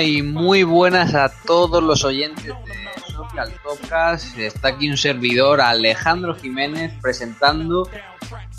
Y muy buenas a todos los oyentes de Social Topcast. Está aquí un servidor, Alejandro Jiménez, presentando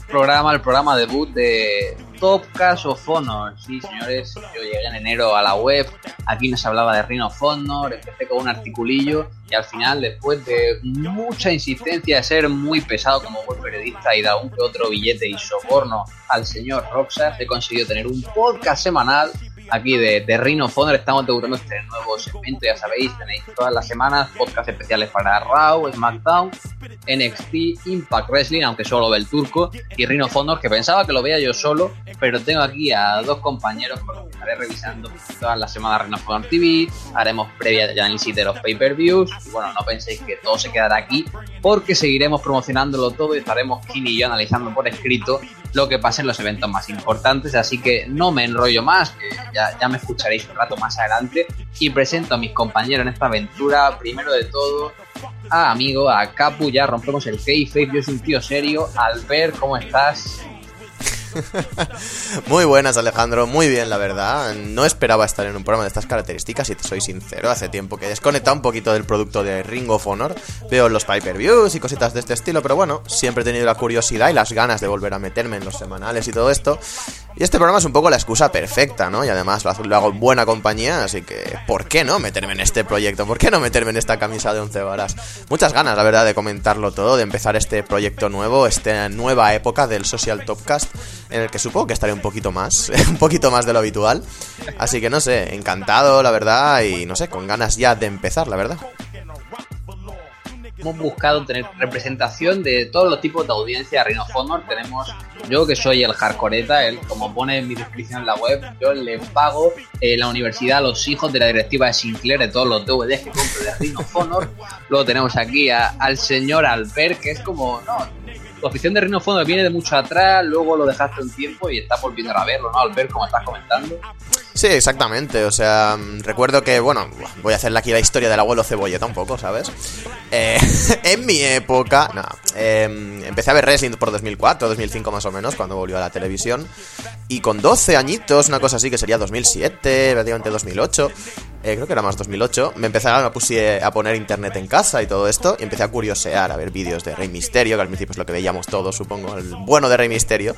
programa, el programa debut de Topcast of Honor. Sí, señores, yo llegué en enero a la web, aquí nos hablaba de Rhino Honor, empecé con un articulillo y al final, después de mucha insistencia de ser muy pesado como buen periodista y dar un que otro billete y soborno al señor Roxas, he conseguido tener un podcast semanal aquí de, de Rhino. Estamos debutando este nuevo segmento, ya sabéis, tenéis todas las semanas podcast especiales para Raw, SmackDown, NXT, Impact Wrestling, aunque solo ve el turco, y Rhino Honor, que pensaba que lo veía yo solo, pero tengo aquí a dos compañeros con los que estaré revisando todas las semanas Rhino Honor TV, haremos previa de análisis de los pay-per-views, y bueno, no penséis que todo se quedará aquí, porque seguiremos promocionándolo todo y estaremos Kini y yo analizando por escrito lo que pasa en los eventos más importantes, así que no me enrollo más, que ya, ya me escucharéis un rato más adelante, y presento a mis compañeros en esta aventura, primero de todo, a amigo, a Capu, ya rompemos el kayfabe, yo soy un tío serio, Albert, ¿cómo estás? Muy buenas, Alejandro. Muy bien, la verdad. No esperaba estar en un programa de estas características, y te soy sincero. Hace tiempo que he desconectado un poquito del producto de Ring of Honor. Veo los pay-per-views y cositas de este estilo, pero bueno, siempre he tenido la curiosidad y las ganas de volver a meterme en los semanales y todo esto. Y este programa es un poco la excusa perfecta, ¿no? Y además lo hago en buena compañía, así que ¿por qué no meterme en este proyecto? ¿Por qué no meterme en esta camisa de 11 varas? Muchas ganas, la verdad, de comentarlo todo, de empezar este proyecto nuevo, esta nueva época del Social Topcast, en el que supongo que estaré un poquito más, un poquito más de lo habitual. Así que no sé, encantado, la verdad, y no sé, con ganas ya de empezar, la verdad hemos buscado tener representación de todos los tipos de audiencia de Rhino Honor. Tenemos, yo que soy el hardcoreta, él, como pone en mi descripción en la web, yo le pago eh, la universidad a los hijos de la directiva de Sinclair de todos los DVDs que compro de Rhino Honor. Luego tenemos aquí al señor Albert, que es como, no, tu afición de Rhino Honor viene de mucho atrás, luego lo dejaste un tiempo y estás volviendo a verlo, ¿no, Albert? Como estás comentando. Sí, exactamente. O sea, recuerdo que, bueno, voy a hacerle aquí la historia del abuelo cebolleta un poco, ¿sabes? Eh, en mi época, no, eh, empecé a ver wrestling por 2004, 2005 más o menos, cuando volvió a la televisión. Y con 12 añitos, una cosa así que sería 2007, prácticamente 2008, eh, creo que era más 2008, me empezaron a, puse, a poner internet en casa y todo esto, y empecé a curiosear, a ver vídeos de Rey Misterio, que al principio es lo que veíamos todos, supongo, el bueno de Rey Misterio.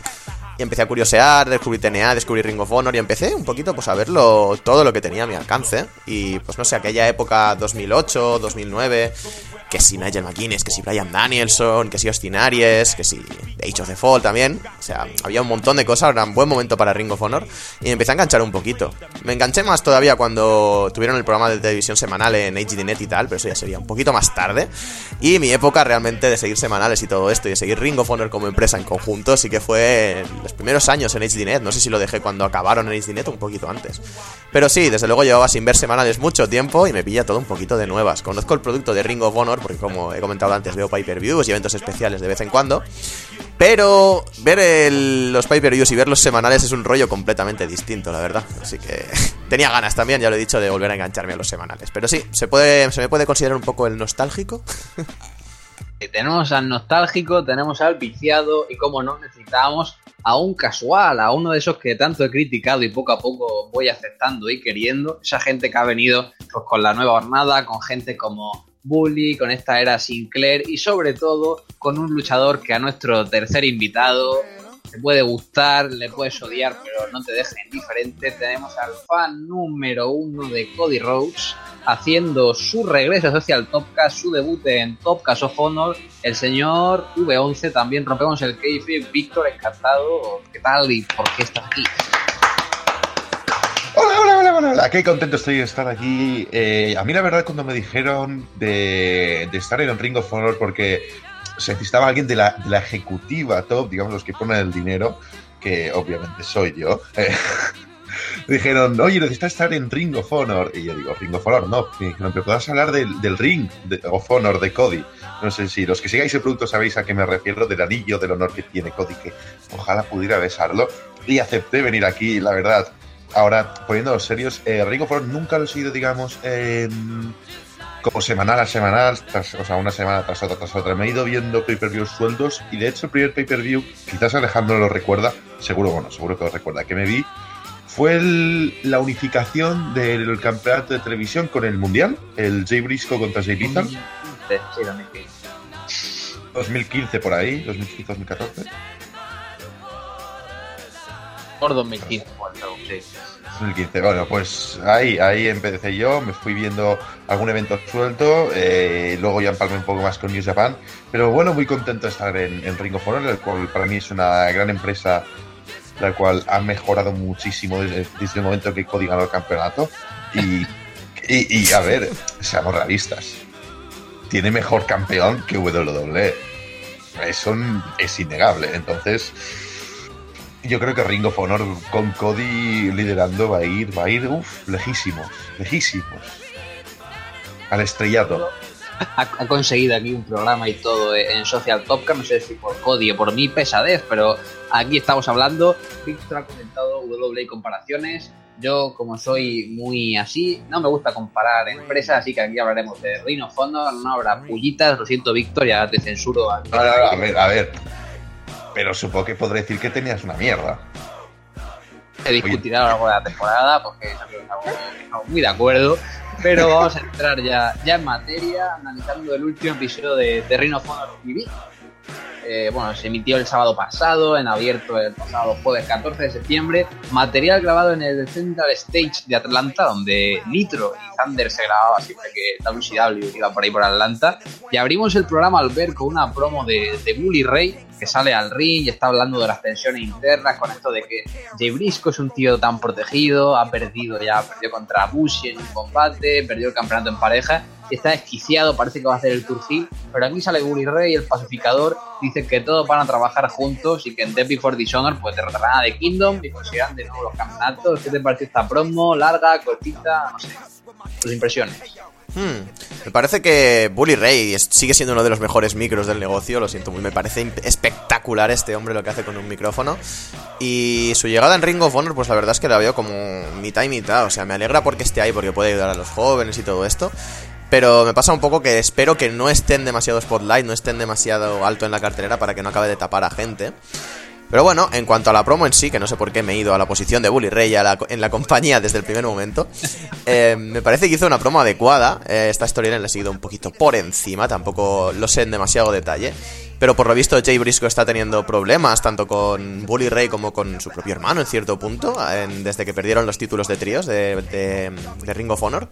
Y empecé a curiosear, descubrí TNA, descubrí Ring of Honor y empecé un poquito pues a verlo todo lo que tenía a mi alcance. Y pues no sé, aquella época 2008, 2009, que si Nigel McGuinness, que si Brian Danielson, que si Austin Aries, que si Age of the Fall también. O sea, había un montón de cosas, era un buen momento para Ring of Honor. Y me empecé a enganchar un poquito. Me enganché más todavía cuando tuvieron el programa de televisión semanal en HDNet y tal, pero eso ya sería un poquito más tarde. Y mi época realmente de seguir semanales y todo esto, y de seguir Ring of Honor como empresa en conjunto, sí que fue los primeros años en HDNet. No sé si lo dejé cuando acabaron en HDNet o un poquito antes. Pero sí, desde luego llevaba sin ver semanales mucho tiempo y me pilla todo un poquito de nuevas. Conozco el producto de Ring of Honor, porque como he comentado antes, veo pay-per-views y eventos especiales de vez en cuando. Pero ver los pay-per-views y ver los semanales es un rollo completamente distinto, la verdad. Así que tenía ganas también, ya lo he dicho, de volver a engancharme a los semanales. Pero sí, se, puede, se me puede considerar un poco el nostálgico. tenemos al nostálgico, tenemos al viciado y como no necesitábamos a un casual, a uno de esos que tanto he criticado y poco a poco voy aceptando y queriendo, esa gente que ha venido pues, con la nueva jornada, con gente como Bully, con esta era Sinclair y sobre todo con un luchador que a nuestro tercer invitado te puede gustar, le puedes odiar, pero no te deja indiferente. Tenemos al fan número uno de Cody Rhodes haciendo su regreso hacia el Topcast, su debut en Topcast of Honor, el señor V11. También rompemos el keife. Víctor, encantado. ¿Qué tal y por qué estás aquí? Hola, hola, hola, hola, hola. Qué contento estoy de estar aquí. Eh, a mí la verdad cuando me dijeron de, de estar en Ring of Honor porque se necesitaba alguien de la, de la, ejecutiva top, digamos los que ponen el dinero, que obviamente soy yo. Eh, dijeron, oye, necesitas estar en Ring of Honor. Y yo digo, Ring of Honor, no. Dijeron, pero puedas hablar del, del Ring de, of Honor de Cody. No sé si los que sigáis el producto sabéis a qué me refiero, del anillo del honor que tiene Cody, que ojalá pudiera besarlo. Y acepté venir aquí, la verdad. Ahora, poniéndonos serios, eh, Ring of Honor nunca lo he seguido, digamos, en como semanal a semanal, o sea, una semana tras otra tras otra. Me he ido viendo pay-per-views sueldos y de hecho el primer pay-per-view, quizás Alejandro lo recuerda, seguro, bueno, seguro que lo recuerda, que me vi fue la unificación del campeonato de televisión con el mundial, el Jay Briscoe contra Jay Lethal. Sí, 2015 por ahí, 2015-2014. Por 2015, 2015, bueno, pues ahí, ahí empecé yo, me fui viendo algún evento suelto, eh, luego ya empalmé un poco más con New Japan, pero bueno, muy contento de estar en, en Ring of Honor, el cual para mí es una gran empresa, la cual ha mejorado muchísimo desde, el momento que Cody ganó el campeonato. Y, y, y, a ver, seamos realistas, tiene mejor campeón que WWE. Eso es innegable, entonces yo creo que Ring of Honor con Cody liderando va a ir, va a ir, uff, lejísimos, lejísimos. Al estrellato. Ha, conseguido aquí un programa y todo en Social Topca, no sé si por Cody o por mi pesadez, pero aquí estamos hablando. Víctor ha comentado WWE comparaciones. Yo, como soy muy así, no me gusta comparar empresas, así que aquí hablaremos de Ring of Honor, no habrá pullitas, lo siento Víctor, ya te censuro. a ver, a ver, pero supongo que podré decir que tenías una mierda. Se discutirá a lo largo de la temporada porque estamos muy de acuerdo. Pero vamos a entrar ya, ya en materia, analizando el último episodio de, de Rhino TV. Eh, bueno, se emitió el sábado pasado, en abierto el pasado jueves 14 de septiembre. Material grabado en el Central Stage de Atlanta, donde Nitro y Thunder se grababa siempre que WCW iba por ahí por Atlanta. Y abrimos el programa al ver con una promo de, de Bully Ray que sale al ring y está hablando de las tensiones internas con esto de que Jay Briscoe es un tío tan protegido, ha perdido ya, perdió contra Bushi en un combate, perdió el campeonato en pareja está desquiciado, parece que va a hacer el Tour pero aquí sale Bully Ray, el pacificador, dice que todos van a trabajar juntos y que en Death Before Dishonor pues derrotarán a The Kingdom y conseguirán de nuevo los campeonatos. ¿Qué te parece esta promo? ¿Larga? ¿Cortita? No sé. Tus impresiones. Hmm. Me parece que Bully Ray sigue siendo uno de los mejores micros del negocio, lo siento muy, me parece espectacular este hombre lo que hace con un micrófono. Y su llegada en Ring of Honor, pues la verdad es que la veo como mitad y mitad, o sea, me alegra porque esté ahí, porque puede ayudar a los jóvenes y todo esto. Pero me pasa un poco que espero que no estén demasiado spotlight, no estén demasiado alto en la cartelera para que no acabe de tapar a gente. Pero bueno, en cuanto a la promo en sí, que no sé por qué me he ido a la posición de Bully Ray en la compañía desde el primer momento, eh, me parece que hizo una promo adecuada. Eh, esta historia le he seguido un poquito por encima, tampoco lo sé en demasiado detalle. Pero por lo visto Jay Briscoe está teniendo problemas tanto con Bully Ray como con su propio hermano en cierto punto, desde que perdieron los títulos de tríos de, Ring of Honor.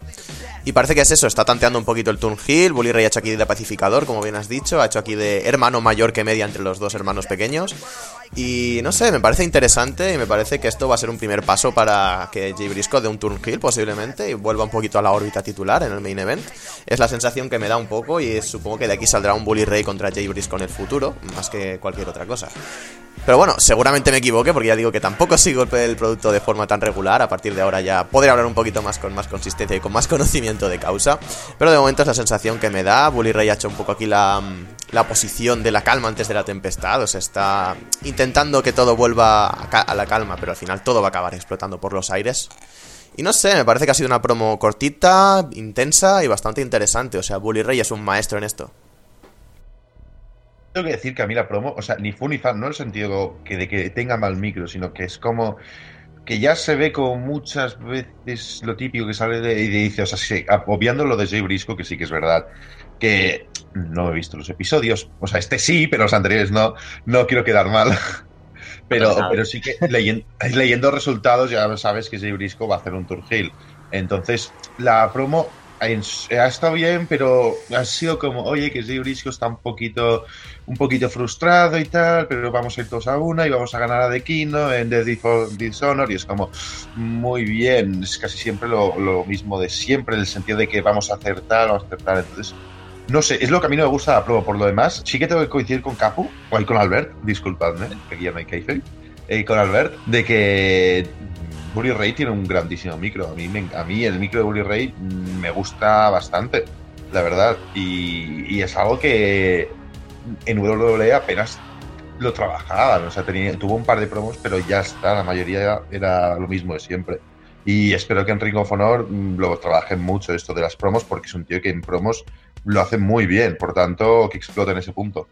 Y parece que es eso, está tanteando un poquito el turn heel, Bully Ray ha hecho aquí de pacificador, como bien has dicho, ha hecho aquí de hermano mayor que media entre los dos hermanos pequeños. Y no sé, me parece interesante y me parece que esto va a ser un primer paso para que Jay Briscoe dé un turn posiblemente y vuelva un poquito a la órbita titular en el main event. Es la sensación que me da un poco y supongo que de aquí saldrá un Bully Ray contra Jay Briscoe en el futuro, más que cualquier otra cosa. Pero bueno, seguramente me equivoque porque ya digo que tampoco sigo el producto de forma tan regular. A partir de ahora ya podré hablar un poquito más con más consistencia y con más conocimiento de causa. Pero de momento es la sensación que me da. Bully Ray ha hecho un poco aquí la, la posición de la calma antes de la tempestad. O sea, está intentando que todo vuelva a, la calma, pero al final todo va a acabar explotando por los aires. Y no sé, me parece que ha sido una promo cortita, intensa y bastante interesante. O sea, Bully Ray es un maestro en esto tengo que decir que a mí la promo, o sea, ni fun ni fan, no en el sentido que de que tenga mal micro, sino que es como que ya se ve como muchas veces lo típico que sale de, y dice, o sea, sí, obviando lo de Jay Brisco, que sí que es verdad, que no he visto los episodios, o sea, este sí, pero los anteriores no, no quiero quedar mal. Pero, pero sí que leyendo, leyendo resultados ya sabes que Jay Brisco va a hacer un tour hill. Entonces, la promo ha estado bien, pero ha sido como, oye, que Jay Brisco está un poquito, un poquito frustrado y tal, pero vamos a ir todos a una y vamos a ganar a The Kingdom en The Dishonor y es como, muy bien, es casi siempre lo, lo, mismo de siempre, en el sentido de que vamos a acertar, vamos a acertar, entonces... No sé, es lo que a mí no me gusta la prueba. Por lo demás, sí que tengo que coincidir con Capu, o ahí con Albert, disculpadme, aquí ya no hay eh, con Albert, de que Bully Ray tiene un grandísimo micro. A mí, el micro de Bully Ray me gusta bastante, la verdad. Y, es algo que en WWE apenas lo trabajaban. O sea, tenía, tuvo un par de promos, pero ya está. La mayoría era lo mismo de siempre. Y espero que en Ring of Honor mm, lo trabajen mucho esto de las promos, porque es un tío que en promos lo hace muy bien. Por tanto, que explote en ese punto.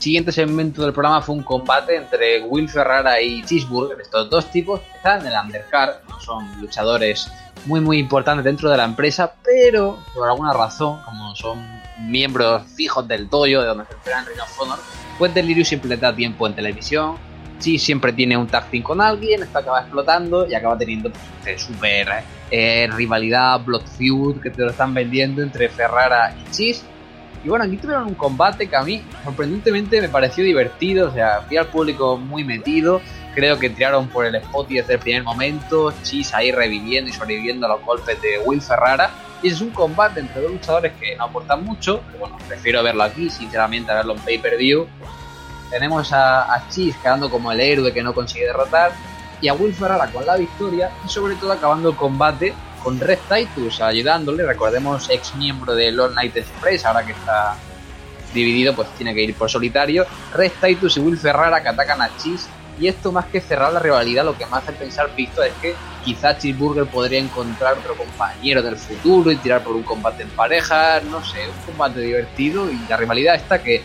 Siguiente segmento del programa fue un combate entre Will Ferrara y Cheeseburger. Estos dos tipos están en el undercard, no son luchadores muy muy importantes dentro de la empresa, pero por alguna razón, como son miembros fijos del dojo de donde se entrenan Ring of Honor, pues Delirious siempre le da tiempo en televisión. Cheese siempre tiene un tag team con alguien, esto acaba explotando y acaba teniendo pues, super eh, rivalidad, Blood Feud que te lo están vendiendo entre Ferrara y Cheese y bueno, aquí tuvieron un combate que a mí sorprendentemente me pareció divertido, o sea, fui al público muy metido, creo que tiraron por el spot y desde el primer momento, Chis ahí reviviendo y sobreviviendo a los golpes de Will Ferrara. Y es un combate entre dos luchadores que no aportan mucho, pero bueno, prefiero verlo aquí, sinceramente, a verlo en pay-per-view. Tenemos a, a Chis quedando como el héroe que no consigue derrotar, y a Will Ferrara con la victoria, y sobre todo acabando el combate con Red Titus ayudándole, recordemos ex miembro de Lord Night Express, ahora que está dividido pues tiene que ir por solitario, Red Titus y Will Ferrara que atacan a Cheese y esto más que cerrar la rivalidad lo que me hace pensar visto es que quizá Cheeseburger podría encontrar otro compañero del futuro y tirar por un combate en pareja, no sé, un combate divertido y la rivalidad está que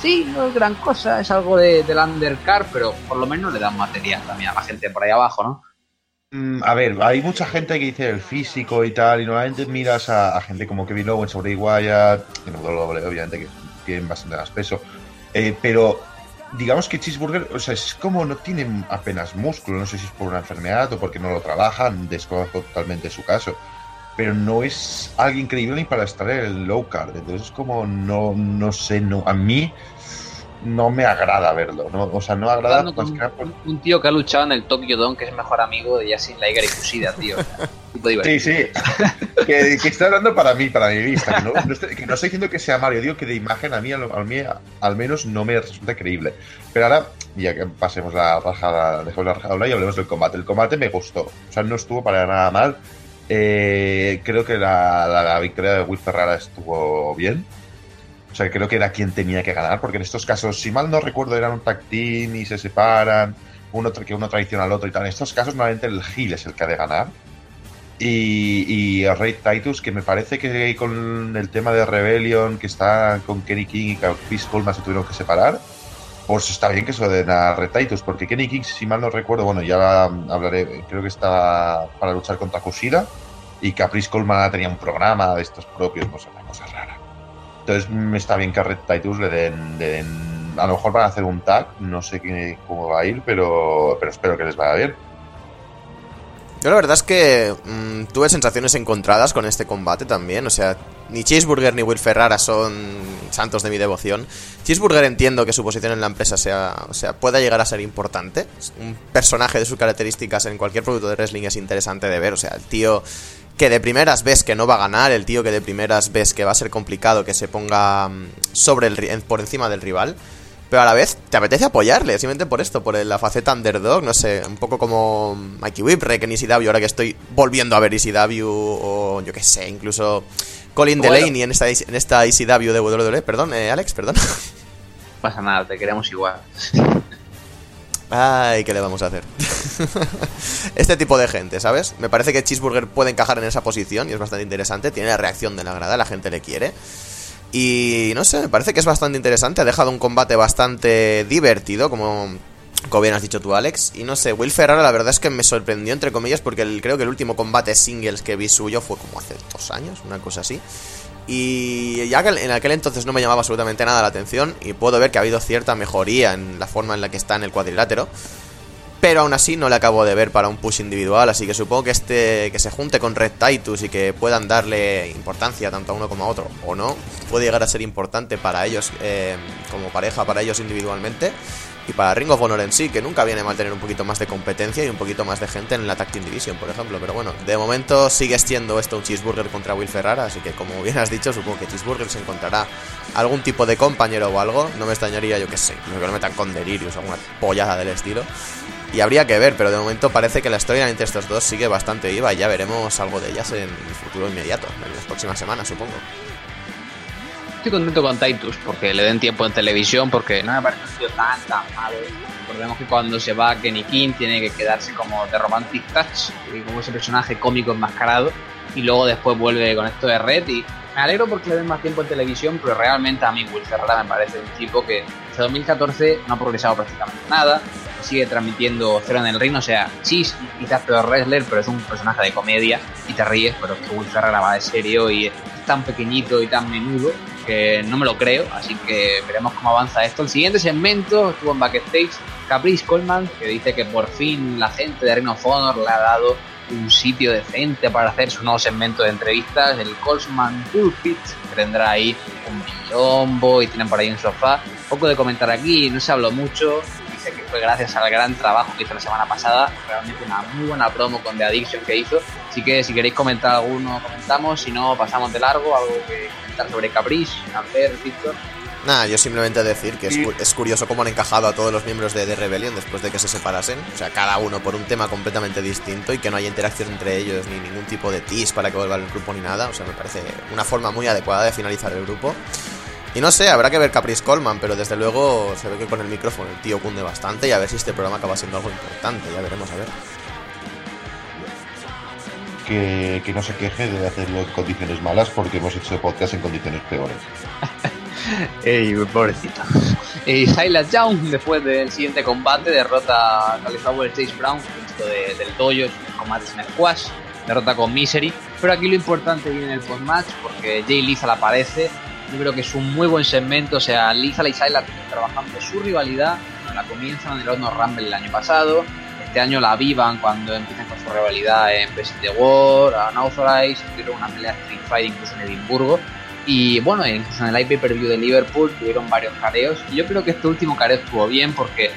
sí, no es gran cosa, es algo de, del undercard, pero por lo menos le dan material también a la gente por ahí abajo, ¿no? Mm, a ver, hay mucha gente que dice el físico y tal, y normalmente miras a, gente como Kevin Owens Bray Wyatt, que no obviamente, que tienen bastante más peso, eh, pero digamos que Cheeseburger, o sea, es como no tiene apenas músculo, no sé si es por una enfermedad o porque no lo trabajan, desconozco totalmente su caso, pero no es alguien increíble ni para estar en el low card, entonces es como no, no sé, no, a mí no me agrada verlo, ¿no? O sea, no agrada más un, tío que ha luchado en el Tokyo Dome, que es el mejor amigo de Yasin Liger y Kushida, tío. sí, sí. que, está hablando para mí, para mi vista. Que no, estoy, diciendo que sea Mario, digo que de imagen a mí, al, menos no me resulta creíble. Pero ahora, ya que pasemos la rajada, dejemos la rajada y hablemos del combate. El combate me gustó, o sea, no estuvo para nada mal. Eh, creo que la, la victoria de Will Ferrara estuvo bien o sea, creo que era quien tenía que ganar, porque en estos casos, si mal no recuerdo, eran un tag team y se separan, uno que uno traiciona al otro y tal. En estos casos, normalmente el heel es el que ha de ganar. Y, y Ray Titus, que me parece que con el tema de Rebellion, que está con Kenny King y Chris Coleman se tuvieron que separar, pues está bien que se den a Red Titus, porque Kenny King, si mal no recuerdo, bueno, ya hablaré, creo que está para luchar contra Kushida, y Caprice Coleman tenía un programa de estos propios, no sé, una cosa rara. Entonces me está bien que a Red Titus le den, A lo mejor van a hacer un tag, no sé cómo va a ir, pero, pero espero que les vaya bien. Yo la verdad es que mm, tuve sensaciones encontradas con este combate también. O sea, ni Cheeseburger ni Will Ferrara son santos de mi devoción. Cheeseburger entiendo que su posición en la empresa sea, o sea, pueda llegar a ser importante. Un personaje de sus características en cualquier producto de wrestling es interesante de ver. O sea, el tío que de primeras ves que no va a ganar, el tío que de primeras ves que va a ser complicado que se ponga mm, sobre el, por encima del rival. Pero a la vez te apetece apoyarle, simplemente por esto, por la faceta underdog, no sé, un poco como Mikey Whipwreck en ECW, ahora que estoy volviendo a ver ECW, o yo qué sé, incluso Colin Delaney en esta, en esta ECW de WWE, perdón, eh, Alex, perdón. No pasa nada, te queremos igual. Ay, ¿qué le vamos a hacer? este tipo de gente, ¿sabes? Me parece que Cheeseburger puede encajar en esa posición y es bastante interesante. Tiene la reacción de la grada, la gente le quiere. Y no sé, me parece que es bastante interesante. Ha dejado un combate bastante divertido, como, como bien has dicho tú, Alex. Y no sé, Will Ferrara la verdad es que me sorprendió, entre comillas, porque creo que el último combate singles que vi suyo fue como hace dos años, una cosa así. Y ya en aquel entonces no me llamaba absolutamente nada la atención y puedo ver que ha habido cierta mejoría en la forma en la que está en el cuadrilátero. Pero aún así no le acabo de ver para un push individual, así que supongo que este que se junte con Red Titus y que puedan darle importancia tanto a uno como a otro, o no, puede llegar a ser importante para ellos eh, como pareja, para ellos individualmente. Y para Ring of Honor en sí, que nunca viene mal tener un poquito más de competencia y un poquito más de gente en la Tag Team Division, por ejemplo. Pero bueno, de momento sigue siendo esto un cheeseburger contra Will Ferrara, así que como bien has dicho, supongo que cheeseburger se encontrará algún tipo de compañero o algo. No me extrañaría, yo que sé, que lo metan con Delirious o alguna pollada del estilo. Y habría que ver, pero de momento parece que la historia entre estos dos sigue bastante viva y ya veremos algo de ellas en el futuro inmediato, en las próximas semanas, supongo estoy contento con Titus porque le den tiempo en televisión, porque no me parece un tío tan, tan malo. Recordemos que cuando se va Kenny King tiene que quedarse como de Romantic Touch, como ese personaje cómico enmascarado, y luego después vuelve con esto de Red y me alegro porque le den más tiempo en televisión, pero realmente a mí Will Ferrara me parece un tipo que desde 2014 no ha progresado prácticamente nada, sigue transmitiendo cero en el ring, o sea, sí, quizás peor wrestler, pero es un personaje de comedia y te ríes, pero es que Will Ferrara va de serio y es tan pequeñito y tan menudo que no me lo creo, así que veremos cómo avanza esto. El siguiente segmento estuvo en backstage Caprice Coleman, que dice que por fin la gente de Ring of le ha dado un sitio decente para hacer su nuevo segmento de entrevistas, el Colsman Pulpit, que tendrá ahí un billombo y tienen por ahí un sofá. Poco de comentar aquí, no se habló mucho, dice que fue gracias al gran trabajo que hizo la semana pasada, realmente una muy buena promo con The Addiction que hizo, así que si queréis comentar alguno, comentamos, si no, pasamos de largo, algo que comentar sobre Caprice, ver, Víctor. Nada, yo simplemente decir que es, curioso cómo han encajado a todos los miembros de The Rebellion después de que se separasen. O sea, cada uno por un tema completamente distinto y que no haya interacción entre ellos ni ningún tipo de tease para que vuelva el grupo ni nada. O sea, me parece una forma muy adecuada de finalizar el grupo. Y no sé, habrá que ver Caprice Coleman, pero desde luego se ve que con el micrófono el tío cunde bastante y a ver si este programa acaba siendo algo importante. Ya veremos, a ver. Que, que no se queje de hacerlo en condiciones malas porque hemos hecho podcast en condiciones peores. Ey, pobrecito. Y Silas Young, después del siguiente combate, derrota a Cauliflower Chase Brown, de, del dojo, combate en squash, derrota con Misery. Pero aquí lo importante viene en el post-match, porque Jay Lethal aparece. Yo creo que es un muy buen segmento, o sea, Lethal y Silas trabajando su rivalidad. La comienzan en el Honor Rumble el año pasado. Este año la vivan cuando empiezan con su rivalidad en Best the War, Unauthorized, tuvieron una pelea Street Fight incluso en Edimburgo. Y bueno, incluso en el IP Preview de Liverpool tuvieron varios careos. Y yo creo que este último careo estuvo bien porque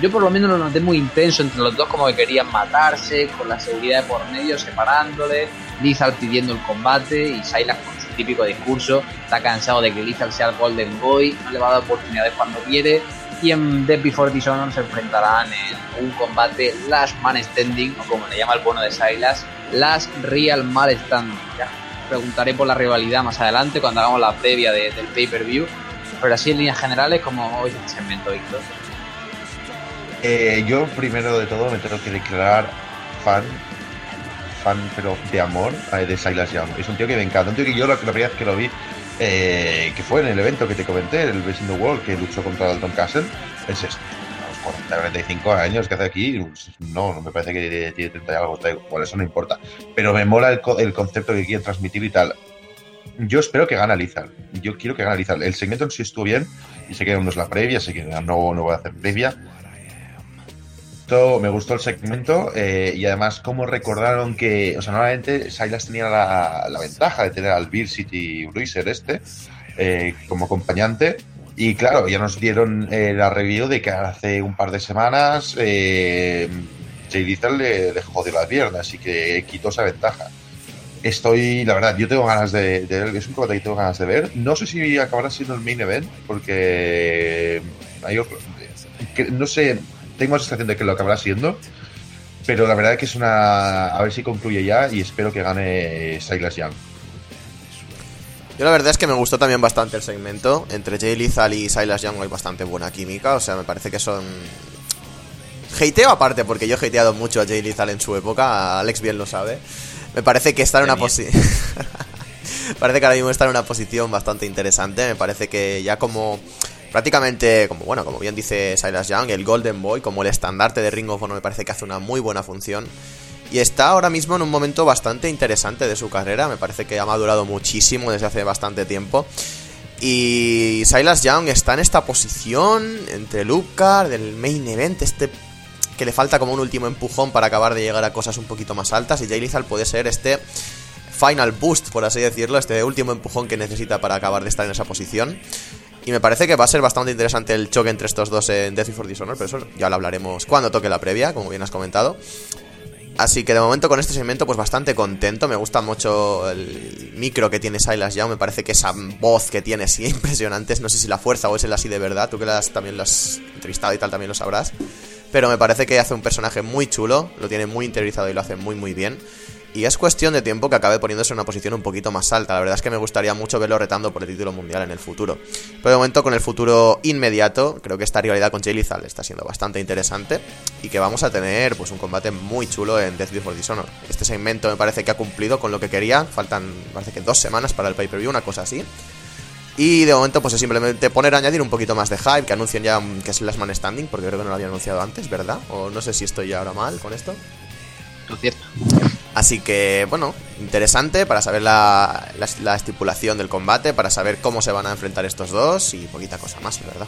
yo por lo menos lo noté muy intenso entre los dos, como que querían matarse, con la seguridad de por medio, separándole. Lizal pidiendo el combate y Silas con típico discurso. Está cansado de que Lizal sea el Golden Boy, no le va a dar oportunidades cuando quiere. Y en Death Before Dishonor se enfrentarán en un combate Last Man Standing, o como le llama el bueno de Silas, Last Real Man Standing preguntaré por la rivalidad más adelante cuando hagamos la previa del pay-per-view. Pero así en líneas generales, como hoy se inventó Víctor. Eh, yo primero de todo me tengo que declarar fan, fan pero de amor de Silas Young. Es un tío que me encanta, un tío que yo la, primera vez que lo vi, eh, que fue en el evento que te comenté, el Best in the World, que luchó contra Dalton Castle, es este 40, 45 años que hace aquí, no, no me parece que tiene 30 y algo, igual, eso no importa. Pero me mola el, el, concepto que quiere transmitir y tal. Yo espero que gane Lizal. Yo quiero que gane Lizal. El segmento en sí estuvo bien, y sé que no es la previa, así que no, no voy a hacer previa. Me gustó el segmento eh, y además cómo recordaron que, o sea, normalmente Silas tenía la, ventaja de tener al Beer City Bruiser este eh, como acompañante y claro, ya nos dieron eh, la review de que hace un par de semanas eh, Jay Lethal le, dejó de las piernas y que quitó esa ventaja. Estoy, la verdad, yo tengo ganas de, ver, es un combate que tengo ganas de ver. No sé si acabará siendo el main event, porque hay no sé, tengo la sensación de que lo acabará siendo, pero la verdad es que es una, a ver si concluye ya y espero que gane Silas Young. Yo la verdad es que me gustó también bastante el segmento. Entre Jay Lethal y Silas Young hay bastante buena química. O sea, me parece que son... Hateo aparte, porque yo he hateado mucho a Jay Lethal en su época. Alex bien lo sabe. Me parece que está en una posición... parece que ahora mismo está en una posición bastante interesante. Me parece que ya como prácticamente, como bueno, como bien dice Silas Young, el Golden Boy, como el estandarte de Ring of Honor, me parece que hace una muy buena función. Y está ahora mismo en un momento bastante interesante de su carrera. Me parece que ha madurado muchísimo desde hace bastante tiempo. Y Silas Young está en esta posición entre Lucar, del main event, este que le falta como un último empujón para acabar de llegar a cosas un poquito más altas. Y Jay Lethal puede ser este final boost, por así decirlo, este último empujón que necesita para acabar de estar en esa posición. Y me parece que va a ser bastante interesante el choque entre estos dos en Death Before Dishonor, pero eso ya lo hablaremos cuando toque la previa, como bien has comentado. Así que de momento con este segmento pues bastante contento, me gusta mucho el micro que tiene Silas Young, me parece que esa voz que tiene sí impresionante, no sé si la fuerza o es el así de verdad, tú que las, también lo has entrevistado y tal también lo sabrás, pero me parece que hace un personaje muy chulo, lo tiene muy interiorizado y lo hace muy muy bien. Y es cuestión de tiempo que acabe poniéndose en una posición un poquito más alta. La verdad es que me gustaría mucho verlo retando por el título mundial en el futuro. Pero de momento, con el futuro inmediato, creo que esta rivalidad con Jay Lethal está siendo bastante interesante y que vamos a tener pues un combate muy chulo en Death Before Dishonor. Este segmento me parece que ha cumplido con lo que quería. Faltan, parece que dos semanas para el pay-per-view, una cosa así. Y de momento, pues es simplemente poner, añadir un poquito más de hype, que anuncien ya que es Last Man Standing, porque creo que no lo habían anunciado antes, ¿verdad? O no sé si estoy ahora mal con esto. Lo cierto. Así que, bueno, interesante para saber la, la, estipulación del combate, para saber cómo se van a enfrentar estos dos y poquita cosa más, ¿verdad?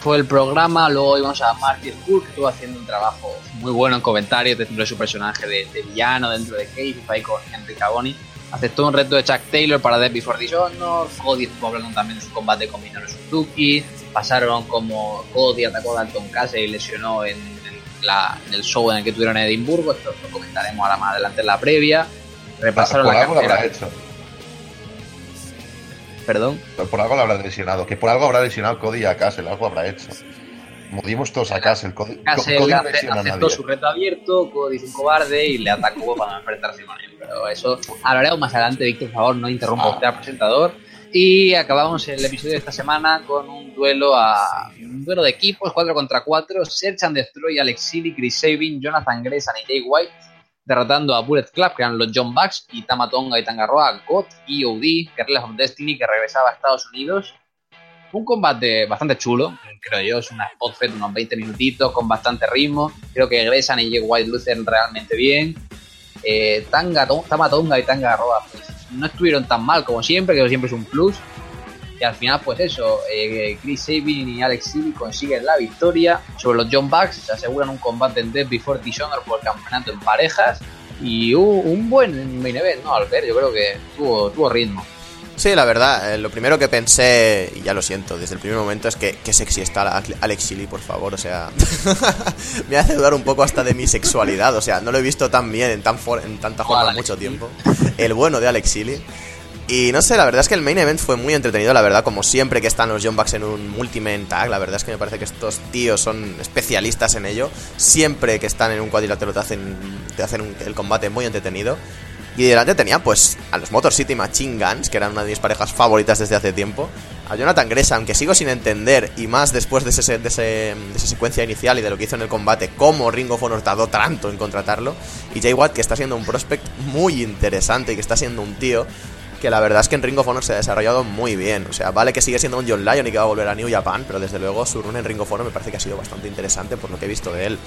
Fue el programa, luego íbamos a Marty School, que estuvo haciendo un trabajo muy bueno en comentarios dentro de su personaje de, villano, dentro de Cage, y con Henry Cavoni. Aceptó un reto de Chuck Taylor para Dead Before Dishonor, Cody estuvo hablando también de su combate con Minoru Suzuki, pasaron como Cody atacó a Dalton Castle y lesionó en en el show en el que tuvieron en Edimburgo. Esto lo comentaremos ahora más adelante en la previa. Repasaron por la algo lo habrá hecho. Perdón. Por algo lo habrá lesionado. Que por algo habrá lesionado Cody a Castle. Algo habrá hecho. Movimos todos a Castle. Cody, Castle Cody aceptó su reto abierto. Cody es un cobarde y le atacó para enfrentarse con él. Pero eso hablaremos más adelante. Víctor, por favor, no interrumpa ah. usted al presentador. Y acabamos el episodio de esta semana con un duelo a un duelo de equipos, 4 contra 4, Search and Destroy, Alex Sealy, Chris Sabin, Jonathan Grayson y Jay White, derrotando a Bullet Club, que eran los John Bucks, y Tamatonga y Tangaroa, God y OD, Guerrillas of Destiny, que regresaba a Estados Unidos. Un combate bastante chulo, creo yo, es una spot de unos 20 minutitos, con bastante ritmo. Creo que Grayson y Jay White lucen realmente bien. Eh, Tanga, Tamatonga y Tangaroa, pues no estuvieron tan mal como siempre, que siempre es un plus. Y al final, pues eso, eh, Chris Sabin y Alex Sealy consiguen la victoria sobre los John Bucks, se aseguran un combate en Death Before Dishonor por campeonato en parejas y un buen main ¿no? Al ver, yo creo que tuvo ritmo. Sí, la verdad, eh, lo primero que pensé, y ya lo siento, desde el primer momento es que, que sexy está Alex Sealy, por favor, o sea, me hace dudar un poco hasta de mi sexualidad, o sea, no lo he visto tan bien en, tan en tanta forma mucho tiempo. El bueno de Alex Sealy. Y no sé, la verdad es que el main event fue muy entretenido, la verdad, como siempre que están los John Bucks en un multi tag, la verdad es que me parece que estos tíos son especialistas en ello. Siempre que están en un cuadrilátero te hacen, te hacen el combate muy entretenido. Y delante tenía pues a los Motor City Machine Guns, que eran una de mis parejas favoritas desde hace tiempo. A Jonathan Gresham, que sigo sin entender, y más después de, ese, de, ese, de esa secuencia inicial y de lo que hizo en el combate, cómo Ringo Honor tardó tanto en contratarlo. Y Jay Watt, que está siendo un prospect muy interesante y que está siendo un tío que la verdad es que en Ring of Honor se ha desarrollado muy bien. O sea, vale que sigue siendo un John Lyon y que va a volver a New Japan, pero desde luego su run en Ring of Honor me parece que ha sido bastante interesante por lo que he visto de él.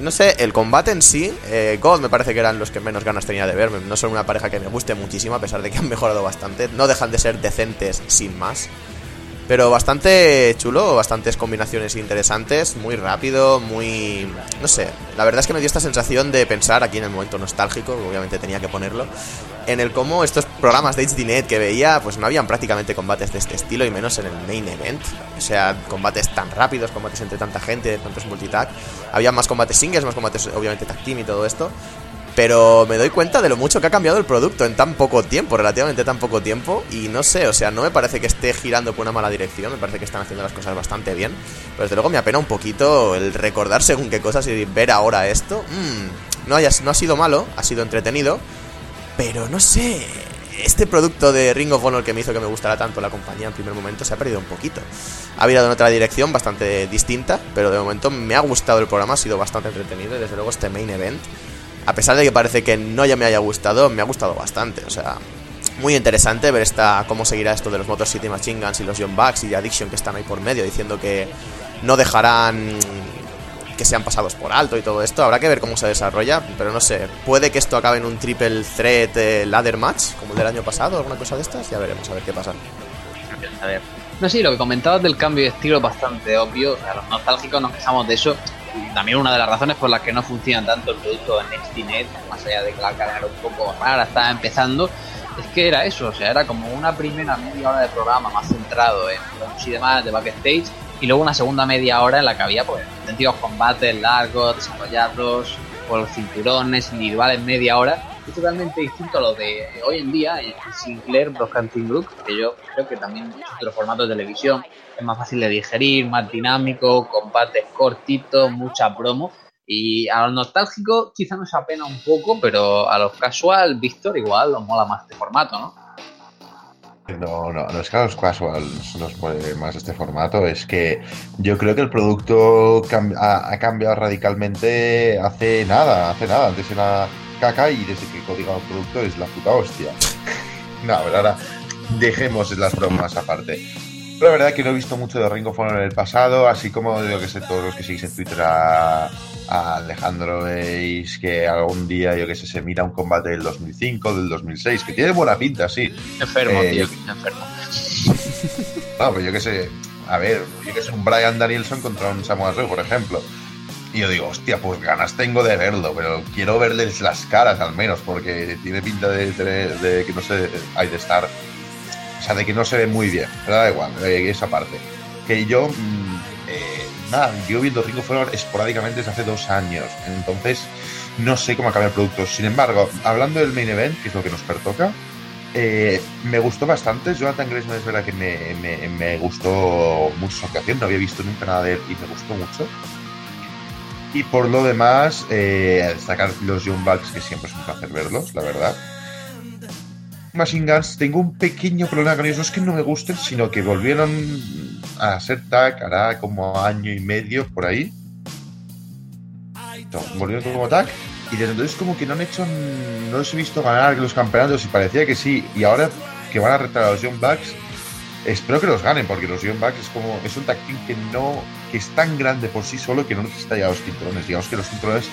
No sé, el combate en sí, eh, God me parece que eran los que menos ganas tenía de verme. No son una pareja que me guste muchísimo, a pesar de que han mejorado bastante. No dejan de ser decentes sin más. Pero bastante chulo, bastantes combinaciones interesantes, muy rápido, muy... no sé, la verdad es que me dio esta sensación de pensar aquí en el momento nostálgico, obviamente tenía que ponerlo, en el cómo estos programas de HDNet que veía, pues no habían prácticamente combates de este estilo y menos en el main event. O sea, combates tan rápidos, combates entre tanta gente, tantos multitag. Había más combates singles, más combates obviamente tag team y todo esto. Pero me doy cuenta de lo mucho que ha cambiado el producto en tan poco tiempo, relativamente tan poco tiempo. Y no sé, o sea, no me parece que esté girando por una mala dirección, me parece que están haciendo las cosas bastante bien. Pero desde luego me apena un poquito el recordar según qué cosas y ver ahora esto. Mmm, no, no ha sido malo, ha sido entretenido. Pero no sé, este producto de Ring of Honor que me hizo que me gustara tanto la compañía en primer momento se ha perdido un poquito. Ha virado en otra dirección bastante distinta, pero de momento me ha gustado el programa, ha sido bastante entretenido y desde luego este main event a pesar de que parece que no ya me haya gustado, me ha gustado bastante. O sea, muy interesante ver esta cómo seguirá esto de los Motor City Machine Guns y los Young Bucks y Addiction que están ahí por medio diciendo que no dejarán que sean pasados por alto y todo esto. Habrá que ver cómo se desarrolla, pero no sé, puede que esto acabe en un triple threat eh, ladder match como el del año pasado, alguna cosa de estas, ya veremos a ver qué pasa. A ver. No sé, lo que comentabas del cambio de estilo es bastante obvio. A los nostálgicos nos quejamos de eso también una de las razones por las que no funciona tanto el producto en más allá de que la cadena era un poco rara, estaba empezando, es que era eso, o sea, era como una primera media hora de programa más centrado en y demás de backstage, y luego una segunda media hora en la que había pues sentidos combates largos, desarrollados, por cinturones individuales media hora, es totalmente distinto a lo de hoy en día Sinclair Broadcasting Group, que yo creo que también es otro formato de televisión, es más fácil de digerir, más dinámico, combates cortitos, mucha promo. Y a los nostálgicos quizá nos apena un poco, pero a los casual, Víctor, igual nos mola más este formato, ¿no? No, no, no es que a los casual nos puede más este formato, es que yo creo que el producto ha, cambiado radicalmente hace nada, hace nada. Antes era caca y desde que código el producto es la puta hostia. no, pero ahora dejemos las bromas aparte. la verdad que no he visto mucho de Ring of Honor en el pasado, así como yo que sé, todos los que seguís en Twitter a, Alejandro veis que algún día, yo que sé, se mira un combate del 2005, del 2006, que tiene buena pinta, sí. Enfermo, eh, tío, enfermo. No, pues yo que sé, a ver, yo que sé, un Brian Danielson contra un Samuel Joe, por ejemplo. Y yo digo, hostia, pues ganas tengo de verlo, pero quiero verles las caras al menos, porque tiene pinta de, de que no sé, hay de estar o sea, de que no se ve muy bien, pero da igual, eh, esa parte. Que yo, mm, eh, nada, yo viendo Ring of Honor esporádicamente desde hace dos años, entonces no sé cómo acaba el producto. Sin embargo, hablando del main event, que es lo que nos pertoca, eh, me gustó bastante. Jonathan Grace es verdad que me, me, gustó mucho su actuación, no había visto nunca nada de él y me gustó mucho. Y por lo demás, destacar los Young Bucks, que siempre es un placer verlos, la verdad. Machine Guns, tengo un pequeño problema con ellos. No es que no me gusten, sino que volvieron a ser tag hará como año y medio por ahí. volvieron como tag. Y desde entonces como que no han hecho, no los he visto ganar los campeonatos y parecía que sí. Y ahora que van a retar a los Young Bucks, espero que los ganen, porque los Young Bucks es como, es un tag team que no, que es tan grande por sí solo que no necesita ya los cinturones. Digamos que los cinturones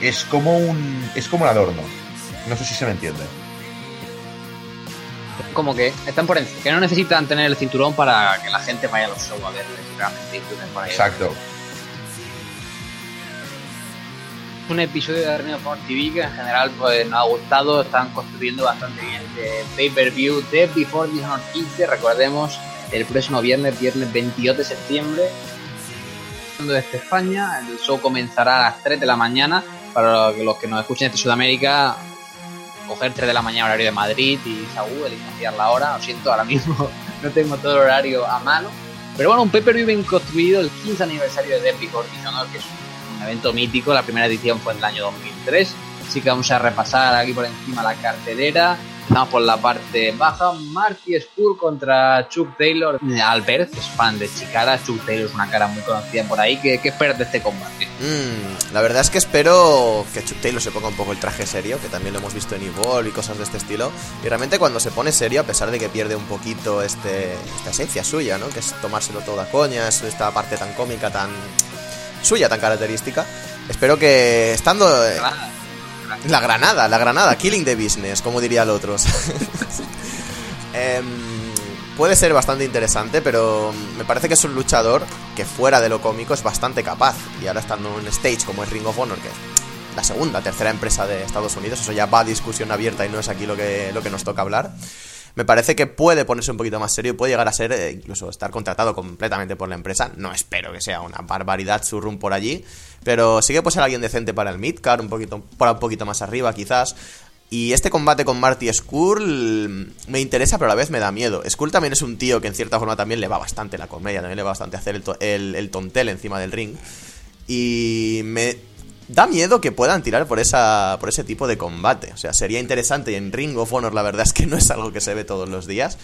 es como un, es como un adorno. No sé si se me entiende como que están por encima, que no necesitan tener el cinturón para que la gente vaya a los shows a verles realmente. Exacto. Un episodio de Ring of TV que en general pues, nos ha gustado, están construyendo bastante bien de pay-per-view de Before Dishonor 15, recordemos, el próximo viernes, viernes 22 de septiembre, desde España, el show comenzará a las 3 de la mañana, para los que nos escuchen desde Sudamérica, coger 3 de la mañana horario de Madrid y Saúl y cambiar la hora. Lo siento, ahora mismo no tengo todo el horario a mano. Pero bueno, un pay-per-view bien construido, el 15 aniversario de Derby Dishonored, que es un evento mítico. La primera edición fue en el año 2003. Así que vamos a repasar aquí por encima la cartelera. Vamos por la parte baja. Marty Skull contra Chuck Taylor. Albert, es fan de Chicara. Chuck Taylor es una cara muy conocida por ahí. ¿Qué, qué esperas de este combate? Mm, la verdad es que espero que Chuck Taylor se ponga un poco el traje serio, que también lo hemos visto en Evolve y cosas de este estilo. Y realmente cuando se pone serio, a pesar de que pierde un poquito este, esta esencia suya, ¿no? Que es tomárselo todo a coña, es esta parte tan cómica, tan suya, tan característica. Espero que estando... La granada, la granada, killing the business, como diría el otro. Em, puede ser bastante interesante, pero me parece que es un luchador que fuera de lo cómico es bastante capaz. Y ahora estando en un stage como es Ring of Honor, que es la segunda, tercera empresa de Estados Unidos, eso ya va a discusión abierta y no es aquí lo que, lo que nos toca hablar me parece que puede ponerse un poquito más serio puede llegar a ser eh, incluso estar contratado completamente por la empresa. No espero que sea una barbaridad su run por allí, pero sí que puede ser alguien decente para el midcard, un poquito, para un poquito más arriba quizás. Y este combate con Marty Skull me interesa, pero a la vez me da miedo. Skull también es un tío que en cierta forma también le va bastante la comedia, también le va bastante hacer el, el tontel encima del ring. Y me da miedo que puedan tirar por esa por ese tipo de combate. O sea, sería interesante y en Ring of Honor la verdad es que no es algo que se ve todos los días.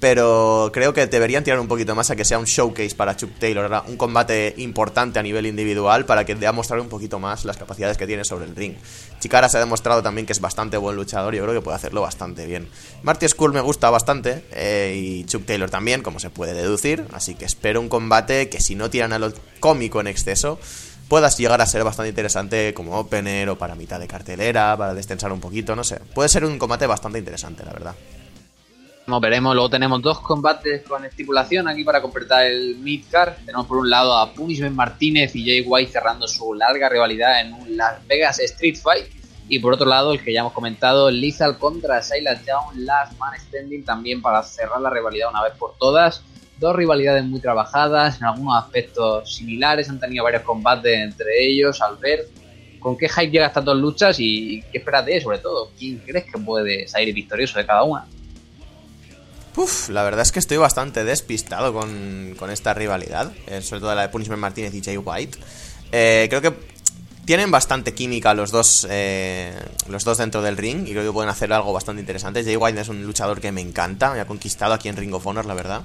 Pero creo que deberían tirar un poquito más a que sea un showcase para Chuck Taylor, un combate importante a nivel individual para que dé a mostrar un poquito más las capacidades que tiene sobre el ring. Chikara se ha demostrado también que es bastante buen luchador y yo creo que puede hacerlo bastante bien. Marty Skull me gusta bastante eh, y Chuck Taylor también, como se puede deducir, así que espero un combate que si no tiran a lo cómico en exceso, puedas llegar a ser bastante interesante como opener o para mitad de cartelera, para destensar un poquito, no sé. Puede ser un combate bastante interesante, la verdad. Como veremos, luego tenemos dos combates con estipulación aquí para completar el midcard. Tenemos por un lado a Punishment Martínez y Jay White cerrando su larga rivalidad en un Las Vegas Street Fight. Y por otro lado, el que ya hemos comentado, Lethal contra Silas Young, Last Man Standing, también para cerrar la rivalidad una vez por todas. Dos rivalidades muy trabajadas, en algunos aspectos similares, han tenido varios combates entre ellos, al ver con qué hype llega estas dos luchas y qué esperas de sobre todo. ¿Quién crees que puede salir victorioso de cada una? Uf, la verdad es que estoy bastante despistado con, esta rivalidad, eh, sobre todo la de Punishment Martínez y Jay White. Eh, creo que tienen bastante química los dos, eh, los dos dentro del ring y creo que pueden hacer algo bastante interesante. Jay White es un luchador que me encanta, me ha conquistado aquí en Ring of Honor, la verdad.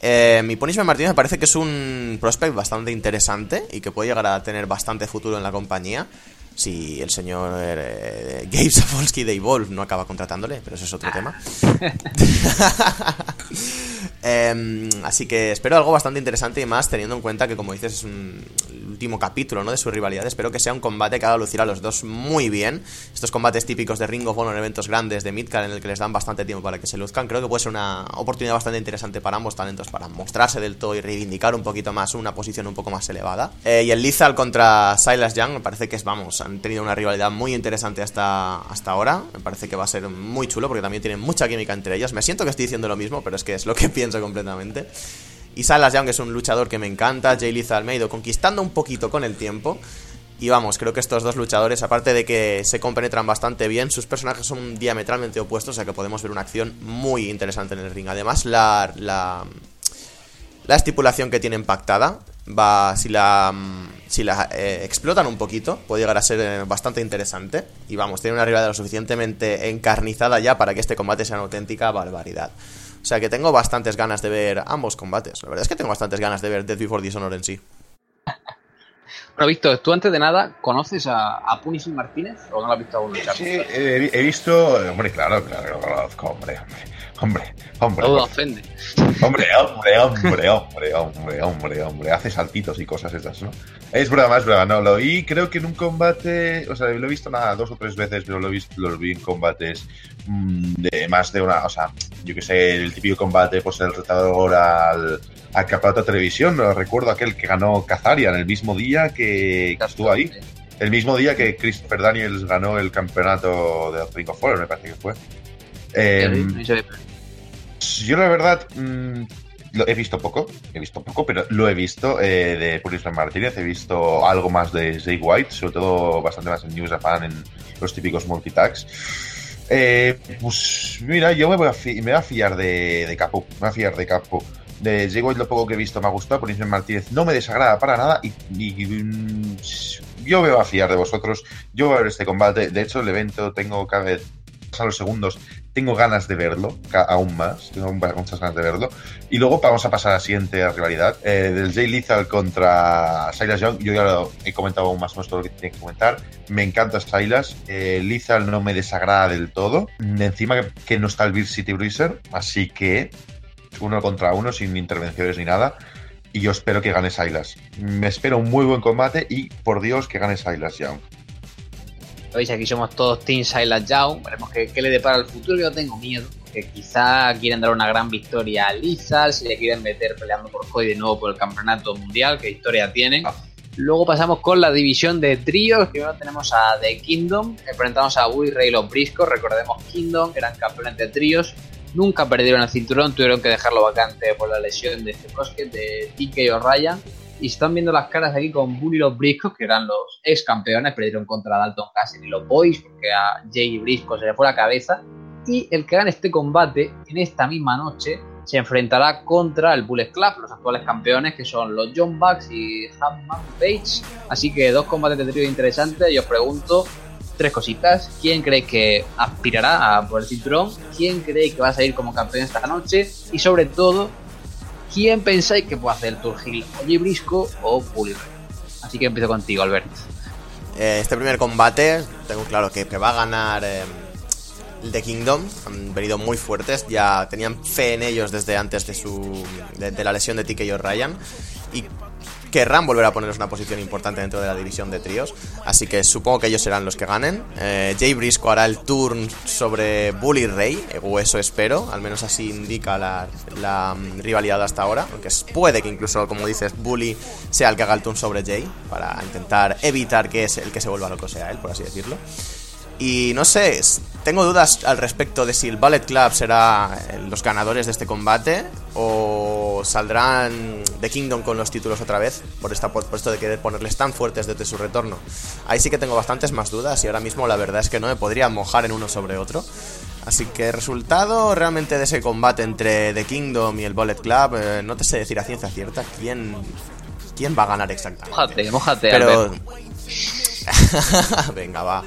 Eh, mi Punishment Martínez me parece que es un prospect bastante interesante y que puede llegar a tener bastante futuro en la compañía. Si el señor eh, Gabe Sapolsky de Evolve no acaba contratándole, pero eso es otro tema. Em, así que espero algo bastante interesante y más teniendo en cuenta que, como dices, es un último capítulo ¿no? de su rivalidad. Espero que sea un combate que haga lucir a los dos muy bien. Estos combates típicos de Ring of Honor, eventos grandes de Midcard en el que les dan bastante tiempo para que se luzcan. Creo que puede ser una oportunidad bastante interesante para ambos talentos para mostrarse del todo y reivindicar un poquito más una posición un poco más elevada. Eh, y el Lizal contra Silas Young me parece que es, vamos, han tenido una rivalidad muy interesante hasta, hasta ahora. Me parece que va a ser muy chulo porque también tienen mucha química entre ellos. Me siento que estoy diciendo lo mismo, pero es que es lo que pienso completamente. Y Salas Young es un luchador que me encanta. Jay Lethal me conquistando un poquito con el tiempo. Y vamos, creo que estos dos luchadores, aparte de que se compenetran bastante bien, sus personajes son diametralmente opuestos, o sea que podemos ver una acción muy interesante en el ring. Además, la, la, la estipulación que tienen pactada va, si la, si la eh, explotan un poquito, puede llegar a ser eh, bastante interesante. Y vamos, tiene una rivalidad lo suficientemente encarnizada ya para que este combate sea una auténtica barbaridad. O sea que tengo bastantes ganas de ver ambos combates. La verdad es que tengo bastantes ganas de ver Death Before Dishonor en sí. Bueno, Víctor, tú antes de nada, ¿conoces a, a Punishing Martínez o no lo has visto aún? Sí, he, he visto. Hombre, claro, claro, lo conozco, hombre, hombre. Hombre, hombre. Todo hombre. ofende. Hombre, hombre, hombre, hombre, hombre, hombre, hombre. Hace saltitos y cosas esas, ¿no? Es broma, es broma. No, lo vi, creo que en un combate. O sea, lo he visto nada, dos o tres veces, pero lo he visto, lo vi en combates mmm, de más de una. O sea, yo que sé, el típico combate, pues el retador al, al campeonato de televisión. No recuerdo aquel que ganó Kazarian el mismo día que, que estuvo ahí. El mismo día que Christopher Daniels ganó el campeonato de Ring of Honor, me parece que fue. Eh, yo la verdad mmm, lo he visto poco, he visto poco, pero lo he visto eh, de Purisman Martínez, he visto algo más de Jay White, sobre todo bastante más en News Japan, en los típicos multitags. Eh, pues mira, yo me voy a, fi fiar de, de Capo, me voy a fiar de Capo. De Jay White lo poco que he visto me ha gustado, Purisman Martínez no me desagrada para nada y, y yo me voy a fiar de vosotros, yo voy a ver este combate, de hecho el evento tengo cada vez a los segundos, tengo ganas de verlo, aún más, tengo muchas ganas de verlo. Y luego vamos a pasar a la siguiente rivalidad, eh, del Jay Lethal contra Silas Young, yo ya lo he comentado aún más o menos todo lo que tiene que comentar, me encanta Silas, eh, Lethal no me desagrada del todo, encima que no está el Beer City Bruiser, así que uno contra uno, sin intervenciones ni nada, y yo espero que gane Silas. Me espero un muy buen combate y, por Dios, que gane Silas Young. Veis, aquí somos todos Team Silas Young. Veremos qué, qué, le depara el futuro. Yo tengo miedo. Que quizá quieren dar una gran victoria a Lisa. Si le quieren meter peleando por Cody de nuevo por el campeonato mundial. ¿Qué historia tienen? Luego pasamos con la división de tríos. Primero tenemos a The Kingdom. Enfrentamos a Willy Ray los Briscoe. Recordemos Kingdom, que eran campeones de tríos. Nunca perdieron el cinturón. Tuvieron que dejarlo vacante por la lesión de este de TK O'Ryan y están viendo las caras aquí con Bully los Briscos, que eran los ex campeones, perdieron contra Dalton Castle y los Boys, porque a Jay Briscoe se le fue la cabeza. Y el que gane este combate en esta misma noche se enfrentará contra el Bullet Club, los actuales campeones, que son los John Bucks y Hammond Page. Así que dos combates de trío interesantes. Y os pregunto tres cositas. ¿Quién cree que aspirará a por el cinturón? ¿Quién cree que va a salir como campeón esta noche? Y sobre todo, ¿quién pensáis que puede hacer Hill? ¿Oye Brisco o Bully Así que empiezo contigo, Albert. Eh, este primer combate, tengo claro que, va a ganar eh, The Kingdom. Han venido muy fuertes, ya tenían fe en ellos desde antes de, su, de la lesión de TK Ryan. Y querrán volver a ponerlos en una posición importante dentro de la división de tríos. Así que supongo que ellos serán los que ganen. Eh, Jay Briscoe hará el turn sobre Bully Ray, o eso espero. Al menos así indica la, um, rivalidad hasta ahora. Aunque puede que incluso, como dices, Bully sea el que haga el turn sobre Jay. Para intentar evitar que es el que se vuelva loco sea él, por así decirlo. Y no sé, tengo dudas al respecto de si el Ballet Club será los ganadores de este combate o saldrán The Kingdom con los títulos otra vez por, esta, por esto de querer ponerles tan fuertes desde su retorno. Ahí sí que tengo bastantes más dudas y ahora mismo la verdad es que no me podría mojar en uno sobre otro. Así que resultado realmente de ese combate entre The Kingdom y el Bullet Club, eh, no te sé decir a ciencia cierta quién, quién va a ganar exactamente. Mójate, mójate. Pero Venga, va.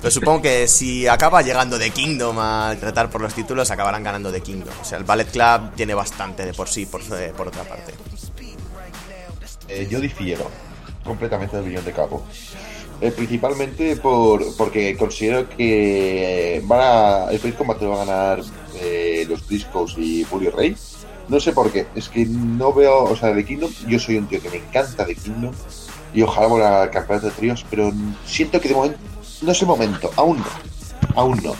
Pero supongo que si acaba llegando The Kingdom a tratar por los títulos, acabarán ganando The Kingdom. O sea, el Ballet Club tiene bastante de por sí, por, eh, por otra parte. Eh, yo difiero completamente del Billón de Cabo. Eh, principalmente por, porque considero que van a, el Face Combat va a ganar eh, los Briscoes y Bully Ray. No sé por qué, es que no veo, o sea, de Kingdom, yo soy un tío que me encanta de Kingdom y ojalá vuelva al campeonato de tríos, pero siento que de momento no es el momento, aún no, aún no.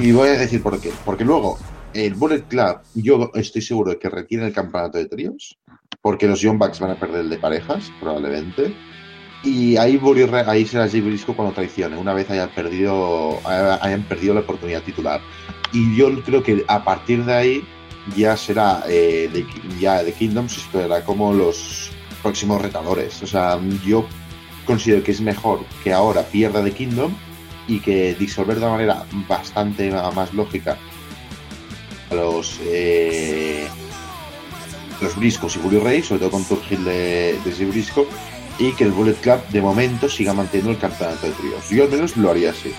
Y voy a decir por qué, porque luego el Bullet Club, yo estoy seguro de que retiene el campeonato de tríos, porque los Young Bucks van a perder el de parejas, probablemente. Y ahí, ahí será Jay Briscoe cuando traicione, una vez hayan perdido, hayan perdido la oportunidad titular. Y yo creo que a partir de ahí ya será eh, de, ya de Kingdom se esperará como los próximos retadores. O sea, yo considero que es mejor que ahora pierda de Kingdom y que disolver de una manera bastante más lógica a los eh, los Briscos y Bully Ray, sobre todo con Turgil de, de Brisco, y que el Bullet Club de momento siga manteniendo el campeonato de tríos. Yo al menos lo haría así.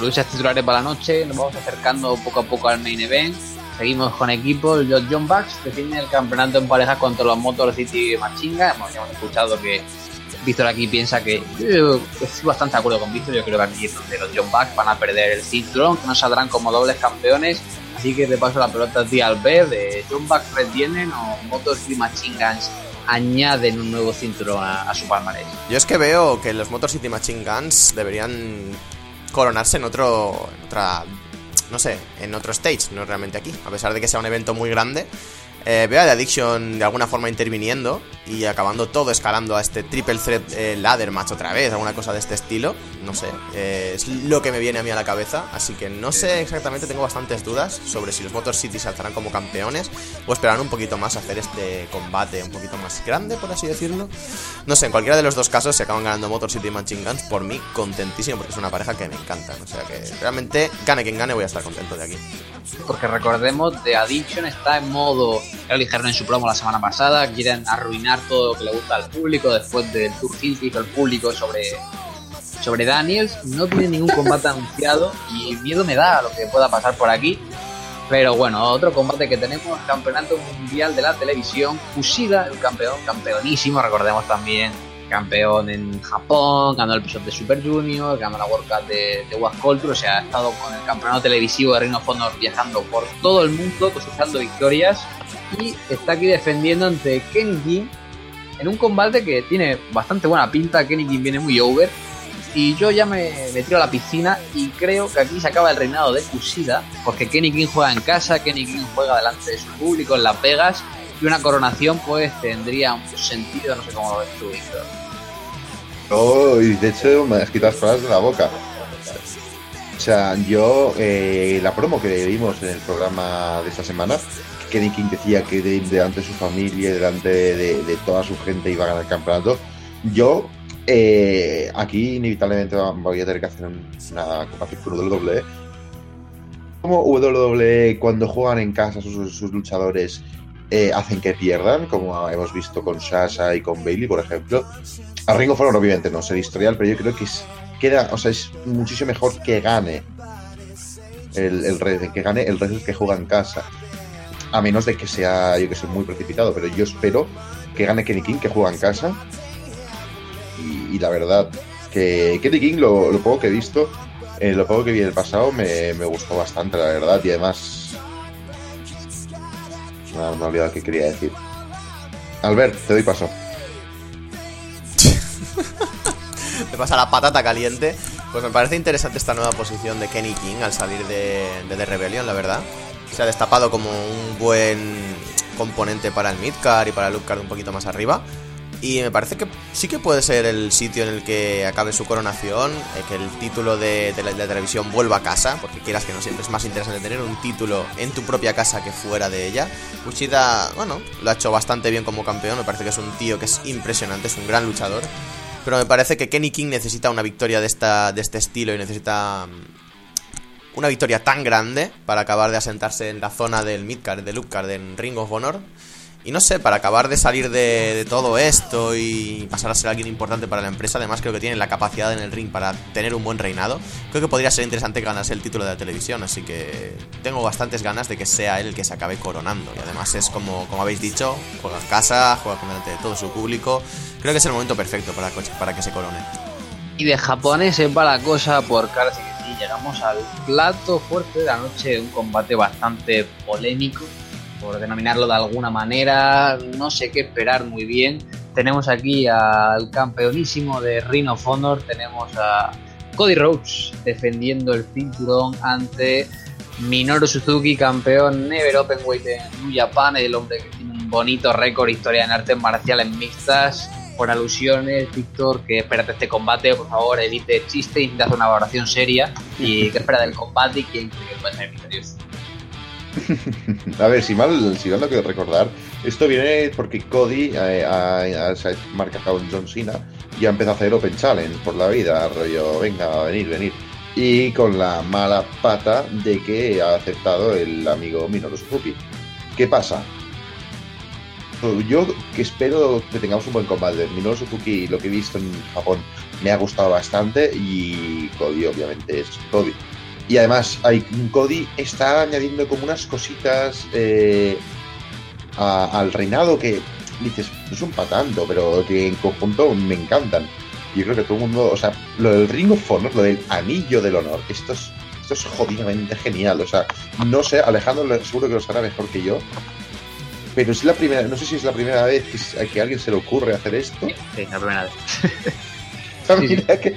Luchas titulares para la noche, nos vamos acercando poco a poco al main event. Seguimos con equipos, los John Bucks defienden el campeonato en pareja contra los Motor City Machinga. Hemos, hemos escuchado que Víctor aquí piensa que yo estoy bastante de acuerdo con Víctor. Yo creo que aquí es donde los John Bucks van a perder el cinturón, que no saldrán como dobles campeones. Así que te paso la pelota a ti al ver de John Bucks retienen o Motor City Machine Guns añaden un nuevo cinturón a, a su palmarés. Yo es que veo que los Motor City Machine Guns deberían coronarse en otro, en otra, no sé, en otro stage, no realmente aquí. A pesar de que sea un evento muy grande, eh, veo a The Addiction de alguna forma interviniendo y acabando todo escalando a este triple threat eh, ladder match otra vez, alguna cosa de este estilo. No sé, eh, es lo que me viene a mí a la cabeza. Así que no sé exactamente, tengo bastantes dudas sobre si los Motor City saltarán como campeones o esperarán un poquito más a hacer este combate un poquito más grande, por así decirlo. No sé, en cualquiera de los dos casos se acaban ganando Motor City y Machine Guns. Por mí, contentísimo porque es una pareja que me encanta. O sea que realmente, gane quien gane, voy a estar contento de aquí. Porque recordemos, The Addiction está en modo. Ya lo dijeron en su promo la semana pasada. Quieren arruinar todo lo que le gusta al público después del tour que hizo el público sobre, sobre Daniels. No tiene ningún combate anunciado y miedo me da a lo que pueda pasar por aquí. Pero bueno, otro combate que tenemos, Campeonato Mundial de la Televisión, Kushida, el campeón, campeonísimo, recordemos también, campeón en Japón, ganó el episodio de Super Junior, ganó la World Cup de, de What Culture, o sea, ha estado con el campeonato televisivo de Ring of Honor viajando por todo el mundo, cosechando victorias, está aquí defendiendo ante Kenny King en un combate que tiene bastante buena pinta, Kenny King viene muy over, y yo ya me, me tiro a la piscina y creo que aquí se acaba el reinado de Kushida, porque Kenny King juega en casa, Kenny King juega delante de su público en Las Vegas, y una coronación pues tendría un sentido, no sé cómo lo ves tú, Víctor. Oh, y de hecho me has quitado las palabras de la boca. O sea, yo, eh, la promo que vimos en el programa de esta semana, Kenny King decía que de- delante de su familia, delante de, de toda su gente iba a ganar el campeonato. Yo, eh, aquí inevitablemente voy a tener que hacer un- una comparación con WWE. Como WWE cuando juegan en casa sus, sus luchadores eh, hacen que pierdan, como hemos visto con Sasha y con Bailey, por ejemplo. A Ring of Honor obviamente no ser historial, pero yo creo que es, queda, o sea, es muchísimo mejor que gane el, el que gane el Red que juega en casa. A menos de que sea, yo que sé, muy precipitado, pero yo espero que gane Kenny King, que juega en casa. Y, la verdad, que Kenny King, lo, poco que he visto, eh, lo poco que vi el pasado, me, gustó bastante, la verdad. Y además, he- me he olvidado qué quería decir. Albert, te doy paso. Me pasa la patata caliente. Pues me parece interesante esta nueva posición de Kenny King al salir de, de The Rebellion, la verdad. Se ha destapado como un buen componente para el midcard y para el upcard un poquito más arriba. Y me parece que sí que puede ser el sitio en el que acabe su coronación, eh, que el título de, la, televisión vuelva a casa, porque quieras que no siempre es más interesante tener un título en tu propia casa que fuera de ella. Kushida, bueno, lo ha hecho bastante bien como campeón, me parece que es un tío que es impresionante, es un gran luchador. Pero me parece que Kenny King necesita una victoria de, esta, de este estilo y necesita mm, una victoria tan grande para acabar de asentarse en la zona del midcard, del upcard, en Ring of Honor. Y no sé, para acabar de salir de, todo esto y pasar a ser alguien importante para la empresa, además creo que tiene la capacidad en el ring para tener un buen reinado. Creo que podría ser interesante ganarse el título de la televisión, así que tengo bastantes ganas de que sea él el que se acabe coronando. Y además es como, como habéis dicho, juega en casa, juega con delante de todo su público. Creo que es el momento perfecto para, para que se corone. Y de japoneses va la cosa por ahora llegamos al plato fuerte de la noche, un combate bastante polémico por denominarlo de alguna manera, no sé qué esperar muy bien. Tenemos aquí al campeonísimo de Ring of Honor, tenemos a Cody Rhodes defendiendo el cinturón ante Minoru Suzuki, campeón Never Openweight en New Japan, el hombre que tiene un bonito récord historia en artes marciales mixtas. Por alusiones, Víctor, que espérate este combate, por favor, evite chiste y haz una valoración seria. Y qué espera del combate y quién cree que puede ser misterioso. a ver, si mal, si mal no quiero recordar, esto viene porque Cody eh, ha, marcado en John Cena y ha empezado a hacer Open Challenge por la vida, rollo, venga, venir, venir. Y con la mala pata de que ha aceptado el amigo Minoru Suzuki. ¿Qué pasa? Yo que espero que tengamos un buen combate. Minoru Suzuki, lo que he visto en Japón, me ha gustado bastante y Cody obviamente es Cody. Y además, hay, Cody está añadiendo como unas cositas eh, al reinado que dices, no son para tanto, pero que en conjunto me encantan. Yo creo que todo el mundo, o sea, lo del Ring of Honor, lo del Anillo del Honor, esto es, esto es jodidamente genial. O sea, no sé, Alejandro seguro que lo sabrá mejor que yo. Pero es la primera, no sé si es la primera vez que, que a alguien se le ocurre hacer esto. Sí, la primera vez. que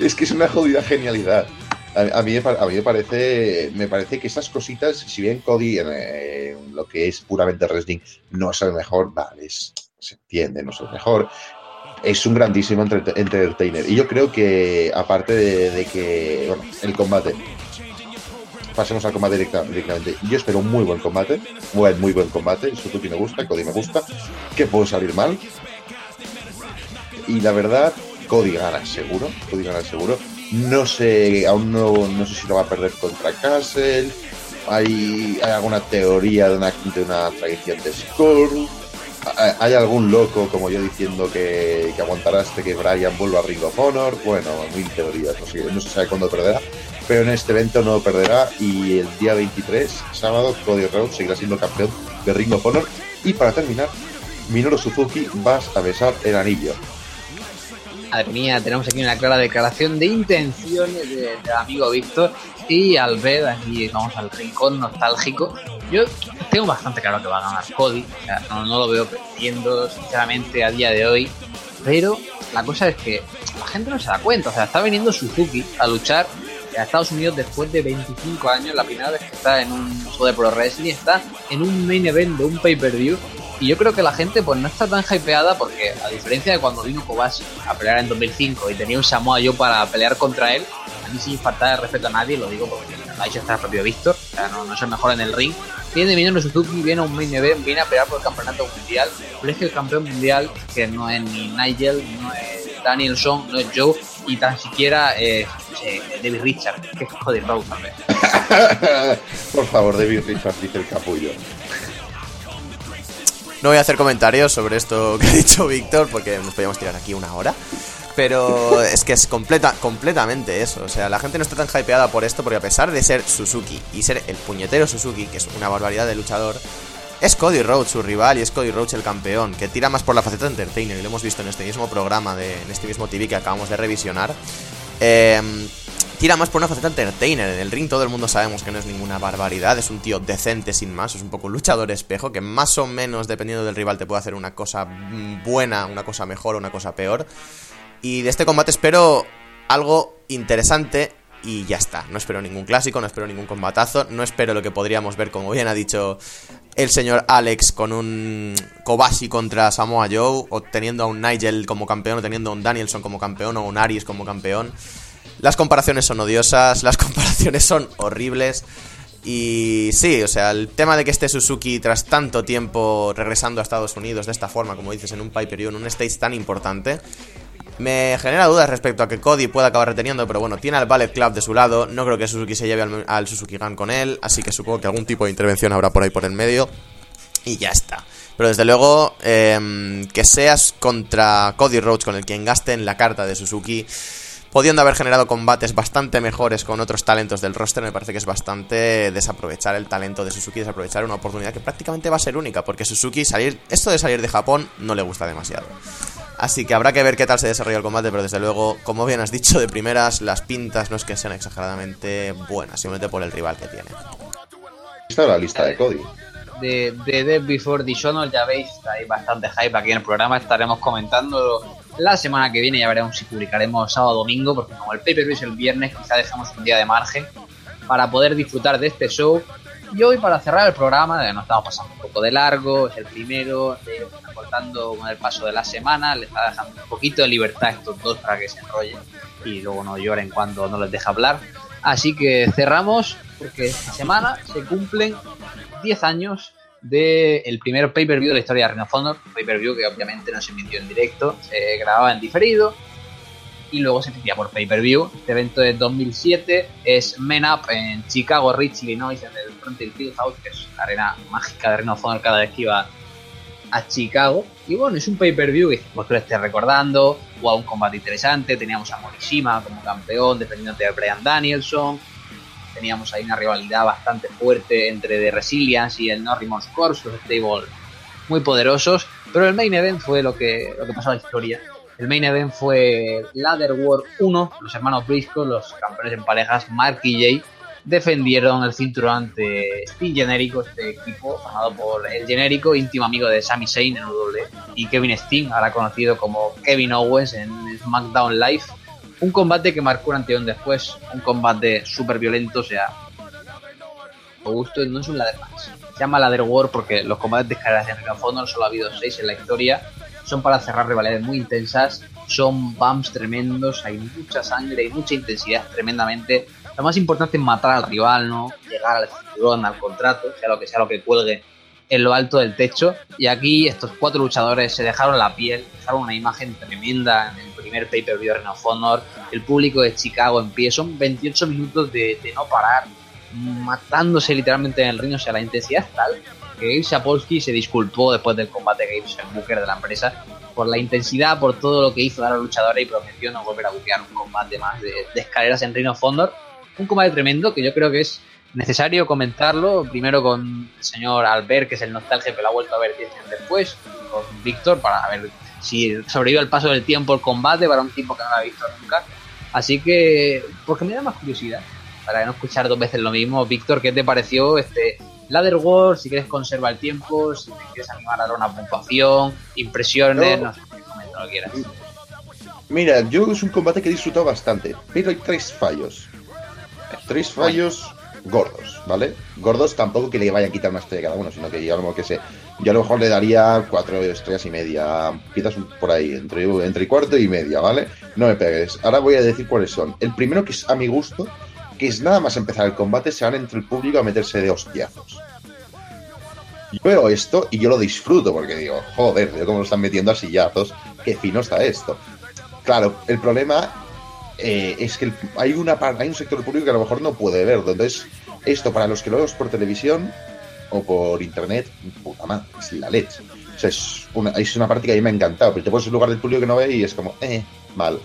es que es una jodida genialidad. A, mí, a mí me parece me parece que esas cositas, si bien Cody en, lo que es puramente wrestling no es el mejor, vale, se entiende, no es el mejor, es un grandísimo entertainer. Y yo creo que, aparte de, que, bueno, el combate, pasemos al combate directamente. Yo espero un muy buen combate, buen, muy buen combate. Suzuki me gusta, Cody me gusta. que puede salir mal? Y la verdad, Cody gana seguro, Cody gana seguro. No sé, aún no, no sé si lo va a perder contra Castle. Hay, hay alguna teoría de una, de una tradición de Score. Hay algún loco como yo diciendo que, que aguantará hasta que Brian vuelva a Ring of Honor. Bueno, mil teorías, no, sé, no se sabe cuándo perderá. Pero en este evento no perderá y el día 23, sábado, Cody Rhodes seguirá siendo campeón de Ring of Honor. Y para terminar, Minoru Suzuki vas a besar el anillo. Madre mía, tenemos aquí una clara declaración de intenciones del amigo Víctor. Y al ver aquí, vamos al rincón nostálgico, yo tengo bastante claro que va a ganar Cody. no, lo veo perdiendo, sinceramente, a día de hoy. Pero la cosa es que la gente no se da cuenta. O sea, está viniendo Suzuki a luchar a Estados Unidos después de 25 años. La primera vez que está en un show de pro wrestling, está en un main event de un pay-per-view y yo creo que la gente pues no está tan hypeada porque a diferencia de cuando vino Kobashi a pelear en 2005 y tenía un Samoa Joe para pelear contra él, a mí sin faltar de respeto a nadie, lo digo porque ha hecho hasta el propio Víctor, o sea, no, es el mejor en el ring. Viene Minoru Suzuki, viene a un main event, viene a pelear por el campeonato mundial, pero es que el campeón mundial, que no es ni Nigel, no es Danielson, no es Joe, y tan siquiera es eh, David Richard, que es Road también. por favor, David Richard, dice el capullo. No voy a hacer comentarios sobre esto que ha dicho Víctor, porque nos podríamos tirar aquí una hora. Pero es que es completa, completamente eso. O sea, la gente no está tan hypeada por esto, porque a pesar de ser Suzuki y ser el puñetero Suzuki, que es una barbaridad de luchador, es Cody Rhodes su rival y es Cody Rhodes el campeón, que tira más por la faceta de entertainer, y lo hemos visto en este mismo programa, de, en este mismo TV que acabamos de revisionar. Eh, tira más por una faceta entertainer. En el ring todo el mundo sabemos que no es ninguna barbaridad, es un tío decente sin más, es un poco luchador espejo que más o menos dependiendo del rival te puede hacer una cosa buena, una cosa mejor o una cosa peor. Y de este combate espero algo interesante y ya está. No espero ningún clásico, no espero ningún combatazo, no espero lo que podríamos ver, como bien ha dicho el señor Alex, con un Kobashi contra Samoa Joe, o teniendo a un Nigel como campeón, o teniendo a un Danielson como campeón, o un Aries como campeón. Las comparaciones son odiosas, las comparaciones son horribles. Y sí, o sea, el tema de que esté Suzuki tras tanto tiempo regresando a Estados Unidos de esta forma, como dices, en un Piper en un stage tan importante, me genera dudas respecto a que Cody pueda acabar reteniendo, pero bueno, tiene al Ballet Club de su lado, no creo que Suzuki se lleve al, Suzuki Gun con él, así que supongo que algún tipo de intervención habrá por ahí por el medio. y ya está. Pero desde luego, em, que seas contra Cody Rhodes, con el quien gasten la carta de Suzuki, pudiendo haber generado combates bastante mejores con otros talentos del roster, me parece que es bastante desaprovechar el talento de Suzuki, desaprovechar una oportunidad que prácticamente va a ser única, porque Suzuki salir, esto de salir de Japón no le gusta demasiado. Así que habrá que ver qué tal se desarrolla el combate, pero desde luego, como bien has dicho, de primeras las pintas no es que sean exageradamente buenas, simplemente por el rival que tiene. Está la lista de Cody. De, de Death Before Dishonor, ya veis, hay bastante hype aquí en el programa, estaremos comentando la semana que viene, ya veremos si publicaremos sábado o domingo, porque como el pay-per-view es el viernes, quizá dejamos un día de margen para poder disfrutar de este show. Y hoy para cerrar el programa, nos estamos pasando un poco de largo, es el primero, eh, cortando con el paso de la semana, le está dejando un poquito de libertad a estos dos para que se enrollen y luego no lloren cuando no les deja hablar. Así que cerramos porque esta semana se cumplen 10 años del primer pay-per-view de la historia de Ring of pay-per-view que obviamente no se emitió en directo, se grababa en diferido y luego se emitía por pay-per-view. Este evento de 2007 es Men Up en Chicago, Rich, Illinois, en el Frontier Field House, que es la arena mágica de Ring of Honor cada vez que iba a Chicago. Y bueno, es un pay-per-view que vos lo estés recordando, a un combate interesante, teníamos a Morishima como campeón, defendiendo de Brian Danielson, teníamos ahí una rivalidad bastante fuerte entre The Resilience y el Norrimos Corps, stable muy poderosos, pero el main event fue lo que, lo que pasó a la historia. El main event fue Ladder War 1, los hermanos Briscoe, los campeones en parejas, Mark y Jay, defendieron el cinturón ante Steve Genérico, este equipo formado por el genérico íntimo amigo de Sami Zayn en UW y Kevin Steen, ahora conocido como Kevin Owens en SmackDown Live. Un combate que marcó un un después, un combate súper violento, o sea, me gusto, no es un ladder match. Se llama ladder war porque los combates de escaleras Ring of Honor solo ha habido seis en la historia, son para cerrar rivalidades muy intensas, son bumps tremendos, hay mucha sangre, hay mucha intensidad tremendamente. Lo más importante es matar al rival, ¿no? Llegar al cinturón, al contrato, sea lo que sea lo que cuelgue en lo alto del techo. Y aquí estos cuatro luchadores se dejaron la piel, dejaron una imagen tremenda en el primer pay-per-view de of Honor. El público de Chicago en pie. Son 28 minutos de, no parar, matándose literalmente en el ring. O sea, la intensidad es tal Gabe Sapolsky se disculpó después del combate que hizo el Booker de la empresa por la intensidad, por todo lo que hizo a los luchadores y prometió no volver a buquear un combate más de, escaleras en Ring of Honor. Un combate tremendo que yo creo que es necesario comentarlo, primero con el señor Albert, que es el nostalgia que lo ha vuelto a ver 10 años después, con Víctor, para ver si sobrevive al paso del tiempo el combate para un tipo que no lo ha visto nunca. Así que, porque me da más curiosidad, para no escuchar dos veces lo mismo, Víctor, ¿qué te pareció este Ladder War? Si quieres conservar el tiempo, si te quieres animar a dar una puntuación, impresiones, no, sé, comenta lo quieras. Mira, yo es un combate que he disfrutado bastante, pero hay tres fallos. Tres fallos gordos, ¿vale? Gordos tampoco que le vayan a quitar una estrella cada uno, sino que yo a lo mejor que sé, yo a lo mejor le daría cuatro estrellas y media, quizás por ahí, entre, entre cuarto y media, ¿vale? No me pegues. Ahora voy a decir cuáles son. El primero que es a mi gusto, que es nada más empezar el combate, se van entre el público a meterse de hostiazos. Yo veo esto y yo lo disfruto porque digo, joder, veo cómo lo están metiendo a sillazos, qué fino está esto. Claro, el problema eh, es que hay, un sector público que a lo mejor no puede verlo. Entonces, esto para los que lo vemos por televisión o por internet, puta madre, es la leche. O sea, es una, es una parte que a mí me ha encantado, pero te pones en lugar del público que no ve y es como, eh, mal.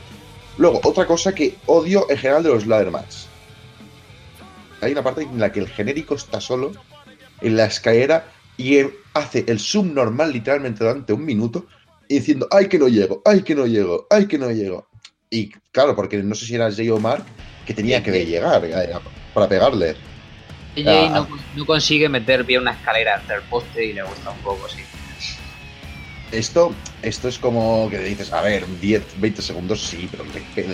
Luego, otra cosa que odio en general de los ladder match. Hay una parte en la que el genérico está solo en la escalera y hace el subnormal literalmente durante un minuto y diciendo, ay que no llego, ay que no llego, ay que no llego. Y claro, porque no sé si era Jay Omar que tenía que llegar eh, para pegarle. Jay no, consigue meter bien una escalera hasta el poste y le gusta un poco, sí. Esto, esto es como que le dices, a ver, 10, 20 segundos, sí, pero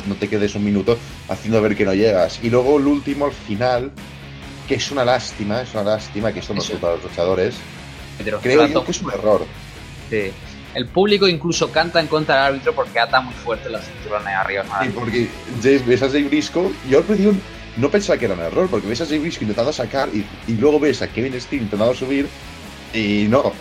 no te quedes un minuto haciendo ver que no llegas. Y luego el último, al final, que es una lástima, es una lástima que esto no es para los luchadores. Creo que es un error. Sí el público incluso canta en contra del árbitro porque ata muy fuerte los cinturones arriba. Sí, porque ves a Jay Briscoe, yo al principio no pensaba que era un error, porque ves a Jay Briscoe intentando sacar y, luego ves a Kevin Steen intentando subir y no.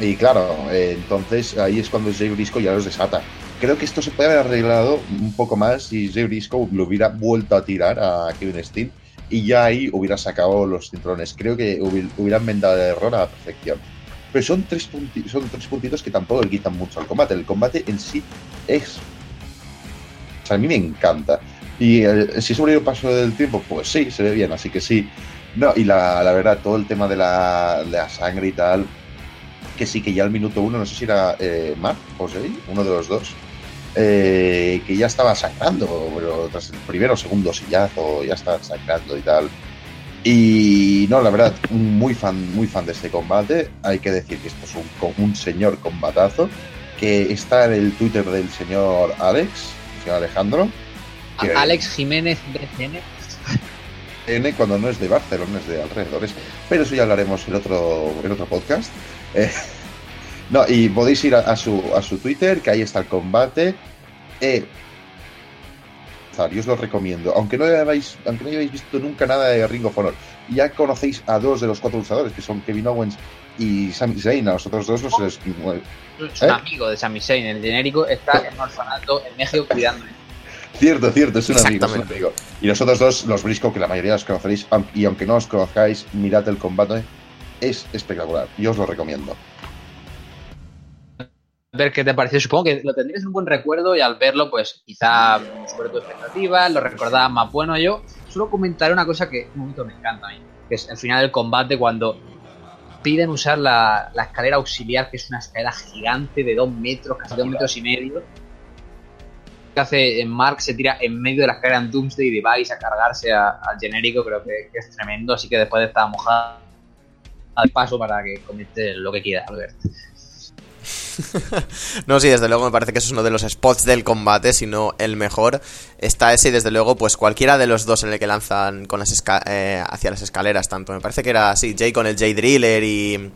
Y claro, eh, entonces ahí es cuando Jay Briscoe ya los desata. Creo que esto se puede haber arreglado un poco más si Jay Briscoe lo hubiera vuelto a tirar a Kevin Steen y ya ahí hubiera sacado los cinturones. Creo que hubieran vendado el error a la perfección. pero son tres, son tres puntitos que tampoco le quitan mucho al combate. El combate en sí es... O sea, a mí me encanta. Y eh, si es un paso del tiempo, pues sí, se ve bien, así que sí. No, y la, la verdad, todo el tema de la, de la sangre y tal, que sí que ya al minuto uno, no sé si era eh, Mark o Jay, uno de los dos, eh, que ya estaba sangrando, pero tras el primero o segundo sillazo ya estaba sangrando y tal. Y no, la verdad, muy fan, muy fan de este combate. Hay que decir que esto es un, un señor combatazo que está en el Twitter del señor Alex, el señor Alejandro. Alex Jiménez BCN. N cuando no es de Barcelona, es de alrededores. Pero eso ya hablaremos en otro, en otro podcast. Eh, no, y podéis ir a, su, a su Twitter, que ahí está el combate. Eh, yo os lo recomiendo. Aunque no, hayáis, aunque no hayáis visto nunca nada de Ring of Honor, ya conocéis a dos de los cuatro luchadores, que son Kevin Owens y Sami Zayn. A los otros dos los... Es un ¿Eh? amigo de Sami Zayn. El genérico está en un orfanato en México cuidando. Cierto, cierto, es un, amigo, es un amigo. Y los otros dos, los Briscoe, que la mayoría os conoceréis, y aunque no os conozcáis, mirad el combate, es espectacular. Y os lo recomiendo ver qué te pareció. Supongo que lo tendrías un buen recuerdo y al verlo, pues quizá sobre tu expectativa, lo recordaba más bueno. Yo solo comentaré una cosa que un momento me encanta a mí, que es el final del combate cuando piden usar la, escalera auxiliar, que es una escalera gigante de dos metros, casi dos metros y medio. Que hace Mark se tira en medio de la escalera en Doomsday y Device a cargarse al genérico, creo que, es tremendo. Así que después de estar mojada, al paso para que comente lo que quiera, Albert. no, sí, desde luego me parece que eso es uno de los spots del combate, si no el mejor. Está ese y desde luego, pues cualquiera de los dos en el que lanzan con las eh, hacia las escaleras, tanto. Me parece que era así, Jay con el Jay Driller y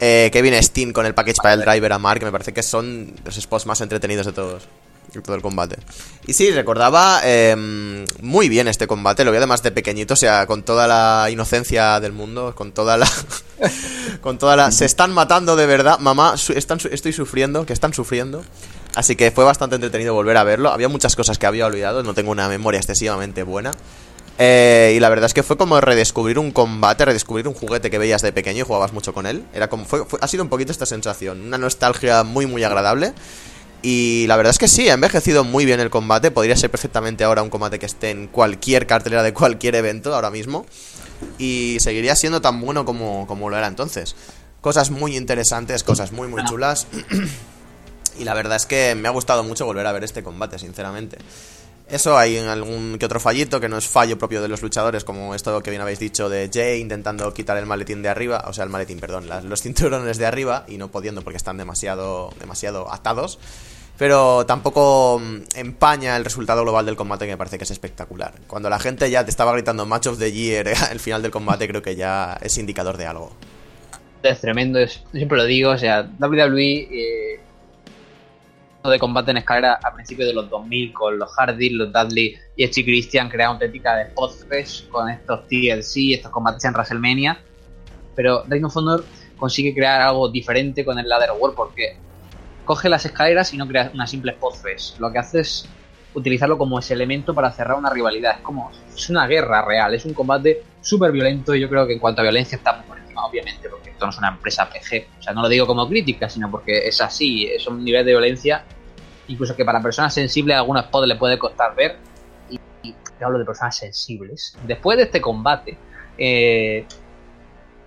eh, Kevin Steen con el package para el driver a Mark, me parece que son los spots más entretenidos de todos todo el combate. Y sí, recordaba em, muy bien este combate, lo vi además de pequeñito, o sea, con toda la inocencia del mundo, con toda la... con toda la... Se están matando de verdad, mamá, están, estoy sufriendo, que están sufriendo. Así que fue bastante entretenido volver a verlo. Había muchas cosas que había olvidado, no tengo una memoria excesivamente buena. Eh, y la verdad es que fue como redescubrir un combate, redescubrir un juguete que veías de pequeño y jugabas mucho con él. Era como fue, ha sido un poquito esta sensación, una nostalgia muy muy agradable. Y la verdad es que sí, ha envejecido muy bien el combate. Podría ser perfectamente ahora un combate que esté en cualquier cartelera de cualquier evento ahora mismo. Y seguiría siendo tan bueno como, como lo era entonces. Cosas muy interesantes, cosas muy, muy chulas. y la verdad es que me ha gustado mucho volver a ver este combate, sinceramente. Eso hay en algún que otro fallito que no es fallo propio de los luchadores, como esto que bien habéis dicho de Jay intentando quitar el maletín de arriba, o sea, el maletín, perdón, los cinturones de arriba y no pudiendo porque están demasiado, demasiado atados pero tampoco mm, empaña el resultado global del combate que me parece que es espectacular. Cuando la gente ya te estaba gritando Match of the Year al final del combate creo que ya es indicador de algo. Es tremendo, es, siempre lo digo, o sea, WWE eh, de combate en escalera a principios de los 2000 con los Hardy, los Dudley y Echi Christian crearon auténtica de Spotfest con estos TLC, estos combates en WrestleMania, pero Reino of Honor consigue crear algo diferente con el Ladder War porque coge las escaleras y no crea una simple fest. Lo que hace es utilizarlo como ese elemento para cerrar una rivalidad. Es como, es una guerra real, es un combate súper violento y yo creo que en cuanto a violencia está por encima, obviamente, esto no es una empresa PG. O sea, no lo digo como crítica, sino porque es así, es un nivel de violencia, incluso que para personas sensibles a algunos spots le puede costar ver. Y, y hablo de personas sensibles. Después de este combate, eh,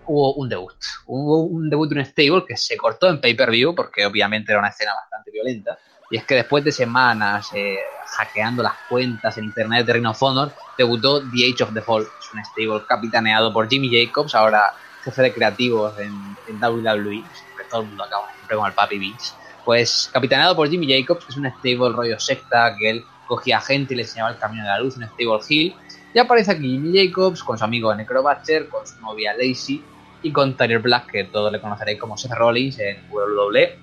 hubo un debut. Hubo un debut de un stable que se cortó en pay-per-view porque obviamente era una escena bastante violenta. Y es que después de semanas eh, hackeando las cuentas en internet de Ring of Honor, debutó The Age of the Fall. Es un stable capitaneado por Jimmy Jacobs, ahora jefe de creativos en, WWE. todo el mundo acaba siempre con el Papi Beach. Pues capitaneado por Jimmy Jacobs, que es un stable rollo secta, que él cogía gente y le enseñaba el camino de la luz, un stable hill. Y aparece aquí Jimmy Jacobs con su amigo Necrobatcher, con su novia Lacey y con Tyler Black, que todos le conoceréis como Seth Rollins en WWE.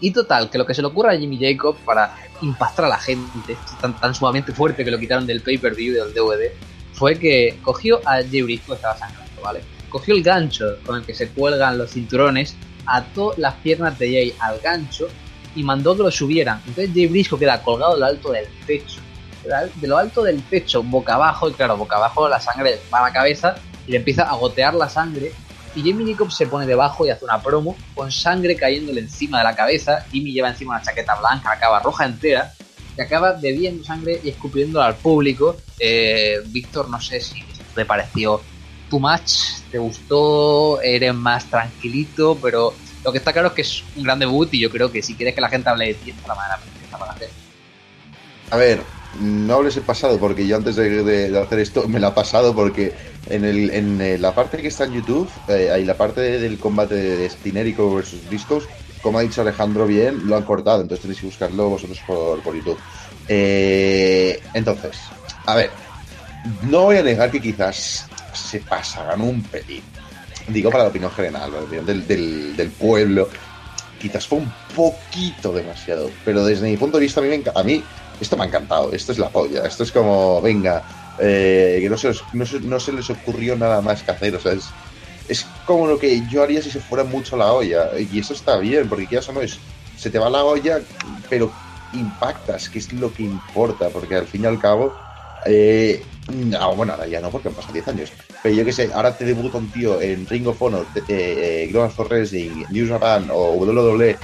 Y total, que lo que se le ocurre a Jimmy Jacobs para impactar a la gente, tan, tan sumamente fuerte que lo quitaron del pay-per-view del DVD, fue que cogió a Jay Briscoe, estaba sangrando, ¿vale? Cogió el gancho con el que se cuelgan los cinturones, ató las piernas de Jay al gancho y mandó que lo subieran. Entonces Jay Briscoe queda colgado de lo alto del techo. De lo alto del techo, boca abajo, y claro, boca abajo la sangre va a la cabeza y le empieza a gotear la sangre y Jamie se pone debajo y hace una promo con sangre cayéndole encima de la cabeza. Jimmy lleva encima una chaqueta blanca, acaba roja entera, y acaba bebiendo sangre y escupiéndola al público. Eh, Víctor, no sé si te pareció too much, te gustó, eres más tranquilito, pero lo que está claro es que es un gran debut y yo creo que si quieres que la gente hable de ti, esta la manera perfecta para hacer. A ver, no hables el pasado porque yo antes de, hacer esto me la he pasado porque en, el, en eh, la parte que está en YouTube, eh, hay la parte del combate de Stinérico versus Briscoes, como ha dicho Alejandro bien, lo han cortado, entonces tenéis que buscarlo vosotros por, por YouTube. Eh, entonces, a ver, no voy a negar que quizás se pasaran un pelín. Digo para la opinión general, la opinión del, pueblo. Quizás fue un poquito demasiado, pero desde mi punto de vista a mí, me, a mí esto me ha encantado, esto es la polla, esto es como, venga, eh, que no se, no, se, no se, les ocurrió nada más que hacer, o sea, es, es como lo que yo haría si se fuera mucho la olla, y eso está bien, porque quizás no es, se te va la olla, pero impactas, que es lo que importa, porque al fin y al cabo eh, no, bueno, ahora ya no, porque han pasado 10 años. Pero yo que sé, ahora te debuta un tío en Ring of Honor, eh, Global for Wrestling, News Japan o WWE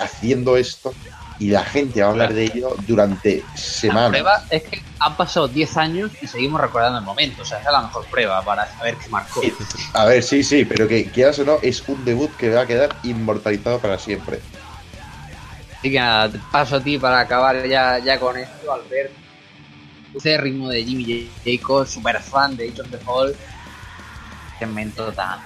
haciendo esto y la gente va a hablar de ello durante semanas. La prueba es que han pasado 10 años y seguimos recordando el momento. O sea, esa es la mejor prueba para saber qué marcó. A ver, sí, sí, pero que quieras o no, es un debut que va a quedar inmortalizado para siempre. Así que nada, paso a ti para acabar ya, ya con esto, Alberto ritmo de Jimmy Jacobs, super fan de of the. Segmento tan.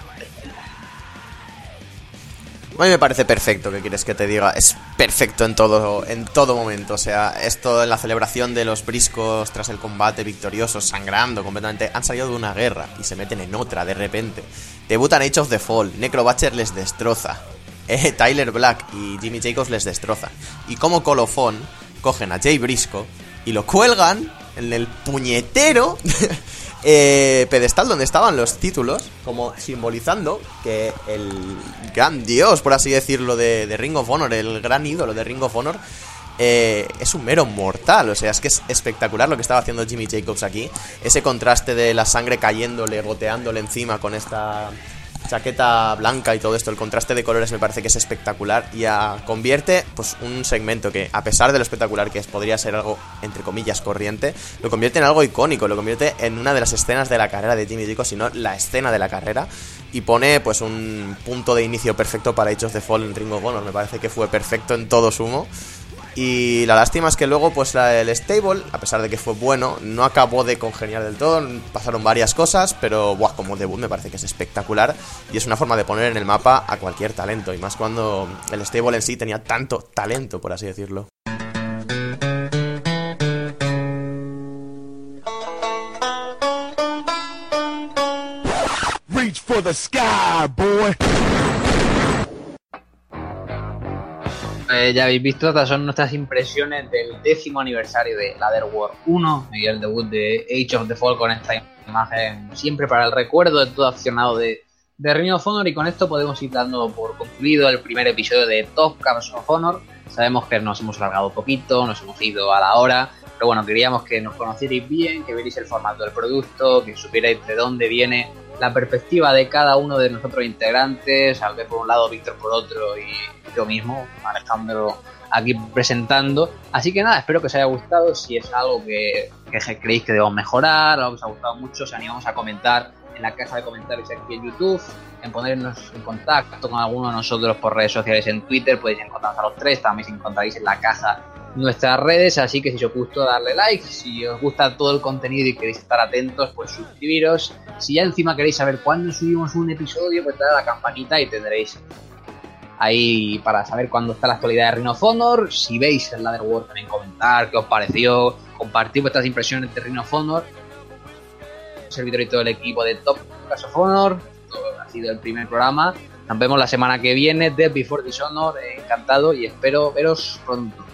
A mí me parece perfecto, ¿qué quieres que te diga? Es perfecto en todo, en todo momento. O sea, esto en la celebración de los briscos tras el combate victorioso, sangrando completamente. Han salido de una guerra y se meten en otra de repente. Debutan Age of the Fall. Necrobatcher les destroza. Eh, Tyler Black y Jimmy Jacobs les destroza. Y como colofón, cogen a Jay Brisco y lo cuelgan en el puñetero eh, pedestal donde estaban los títulos, como simbolizando que el gran dios, por así decirlo, de, Ring of Honor, el gran ídolo de Ring of Honor, eh, es un mero mortal. O sea, es que es espectacular lo que estaba haciendo Jimmy Jacobs aquí. Ese contraste de la sangre cayéndole, goteándole encima con esta chaqueta blanca y todo esto, el contraste de colores me parece que es espectacular y convierte pues un segmento que a pesar de lo espectacular que es, podría ser algo entre comillas corriente, lo convierte en algo icónico, lo convierte en una de las escenas de la carrera de Jimmy Dico, sino la escena de la carrera y pone pues un punto de inicio perfecto para Hechos de Fall en Ring of Honor, me parece que fue perfecto en todo sumo y la lástima es que luego, pues el stable, a pesar de que fue bueno, no acabó de congeniar del todo. Pasaron varias cosas, pero buah, como debut me parece que es espectacular. Y es una forma de poner en el mapa a cualquier talento. Y más cuando el stable en sí tenía tanto talento, por así decirlo. Reach for the sky, boy. Eh, ya habéis visto, estas son nuestras impresiones del décimo aniversario de Ladder War 1 y el debut de Age of the Fall con esta imagen siempre para el recuerdo de todo accionado de, de Ring of Honor y con esto podemos ir dando por concluido el primer episodio de Top Cars of Honor. Sabemos que nos hemos alargado poquito, nos hemos ido a la hora, pero bueno, queríamos que nos conocierais bien, que vierais el formato del producto, que supierais de dónde viene la perspectiva de cada uno de nosotros integrantes, al ver por un lado, Víctor por otro y yo mismo, Alejandro aquí presentando. Así que nada, espero que os haya gustado. Si es algo que, creéis que debemos mejorar, algo que os ha gustado mucho, os animamos a comentar en la caja de comentarios aquí en YouTube, en ponernos en contacto con alguno de nosotros por redes sociales en Twitter, podéis encontrarnos a los tres, también encontraréis en la caja nuestras redes, así que si os gusta darle like, si os gusta todo el contenido y queréis estar atentos, pues suscribiros. Si ya encima queréis saber cuándo subimos un episodio, pues dale a la campanita y tendréis ahí para saber cuándo está la actualidad de Rhino of. Si veis el Ladder World también comentar qué os pareció, compartir vuestras impresiones de Rhino of Honor. Servidor y todo el equipo de Top Class of Honor, ha sido el primer programa. Nos vemos la semana que viene de Before Dishonor, encantado y espero veros pronto.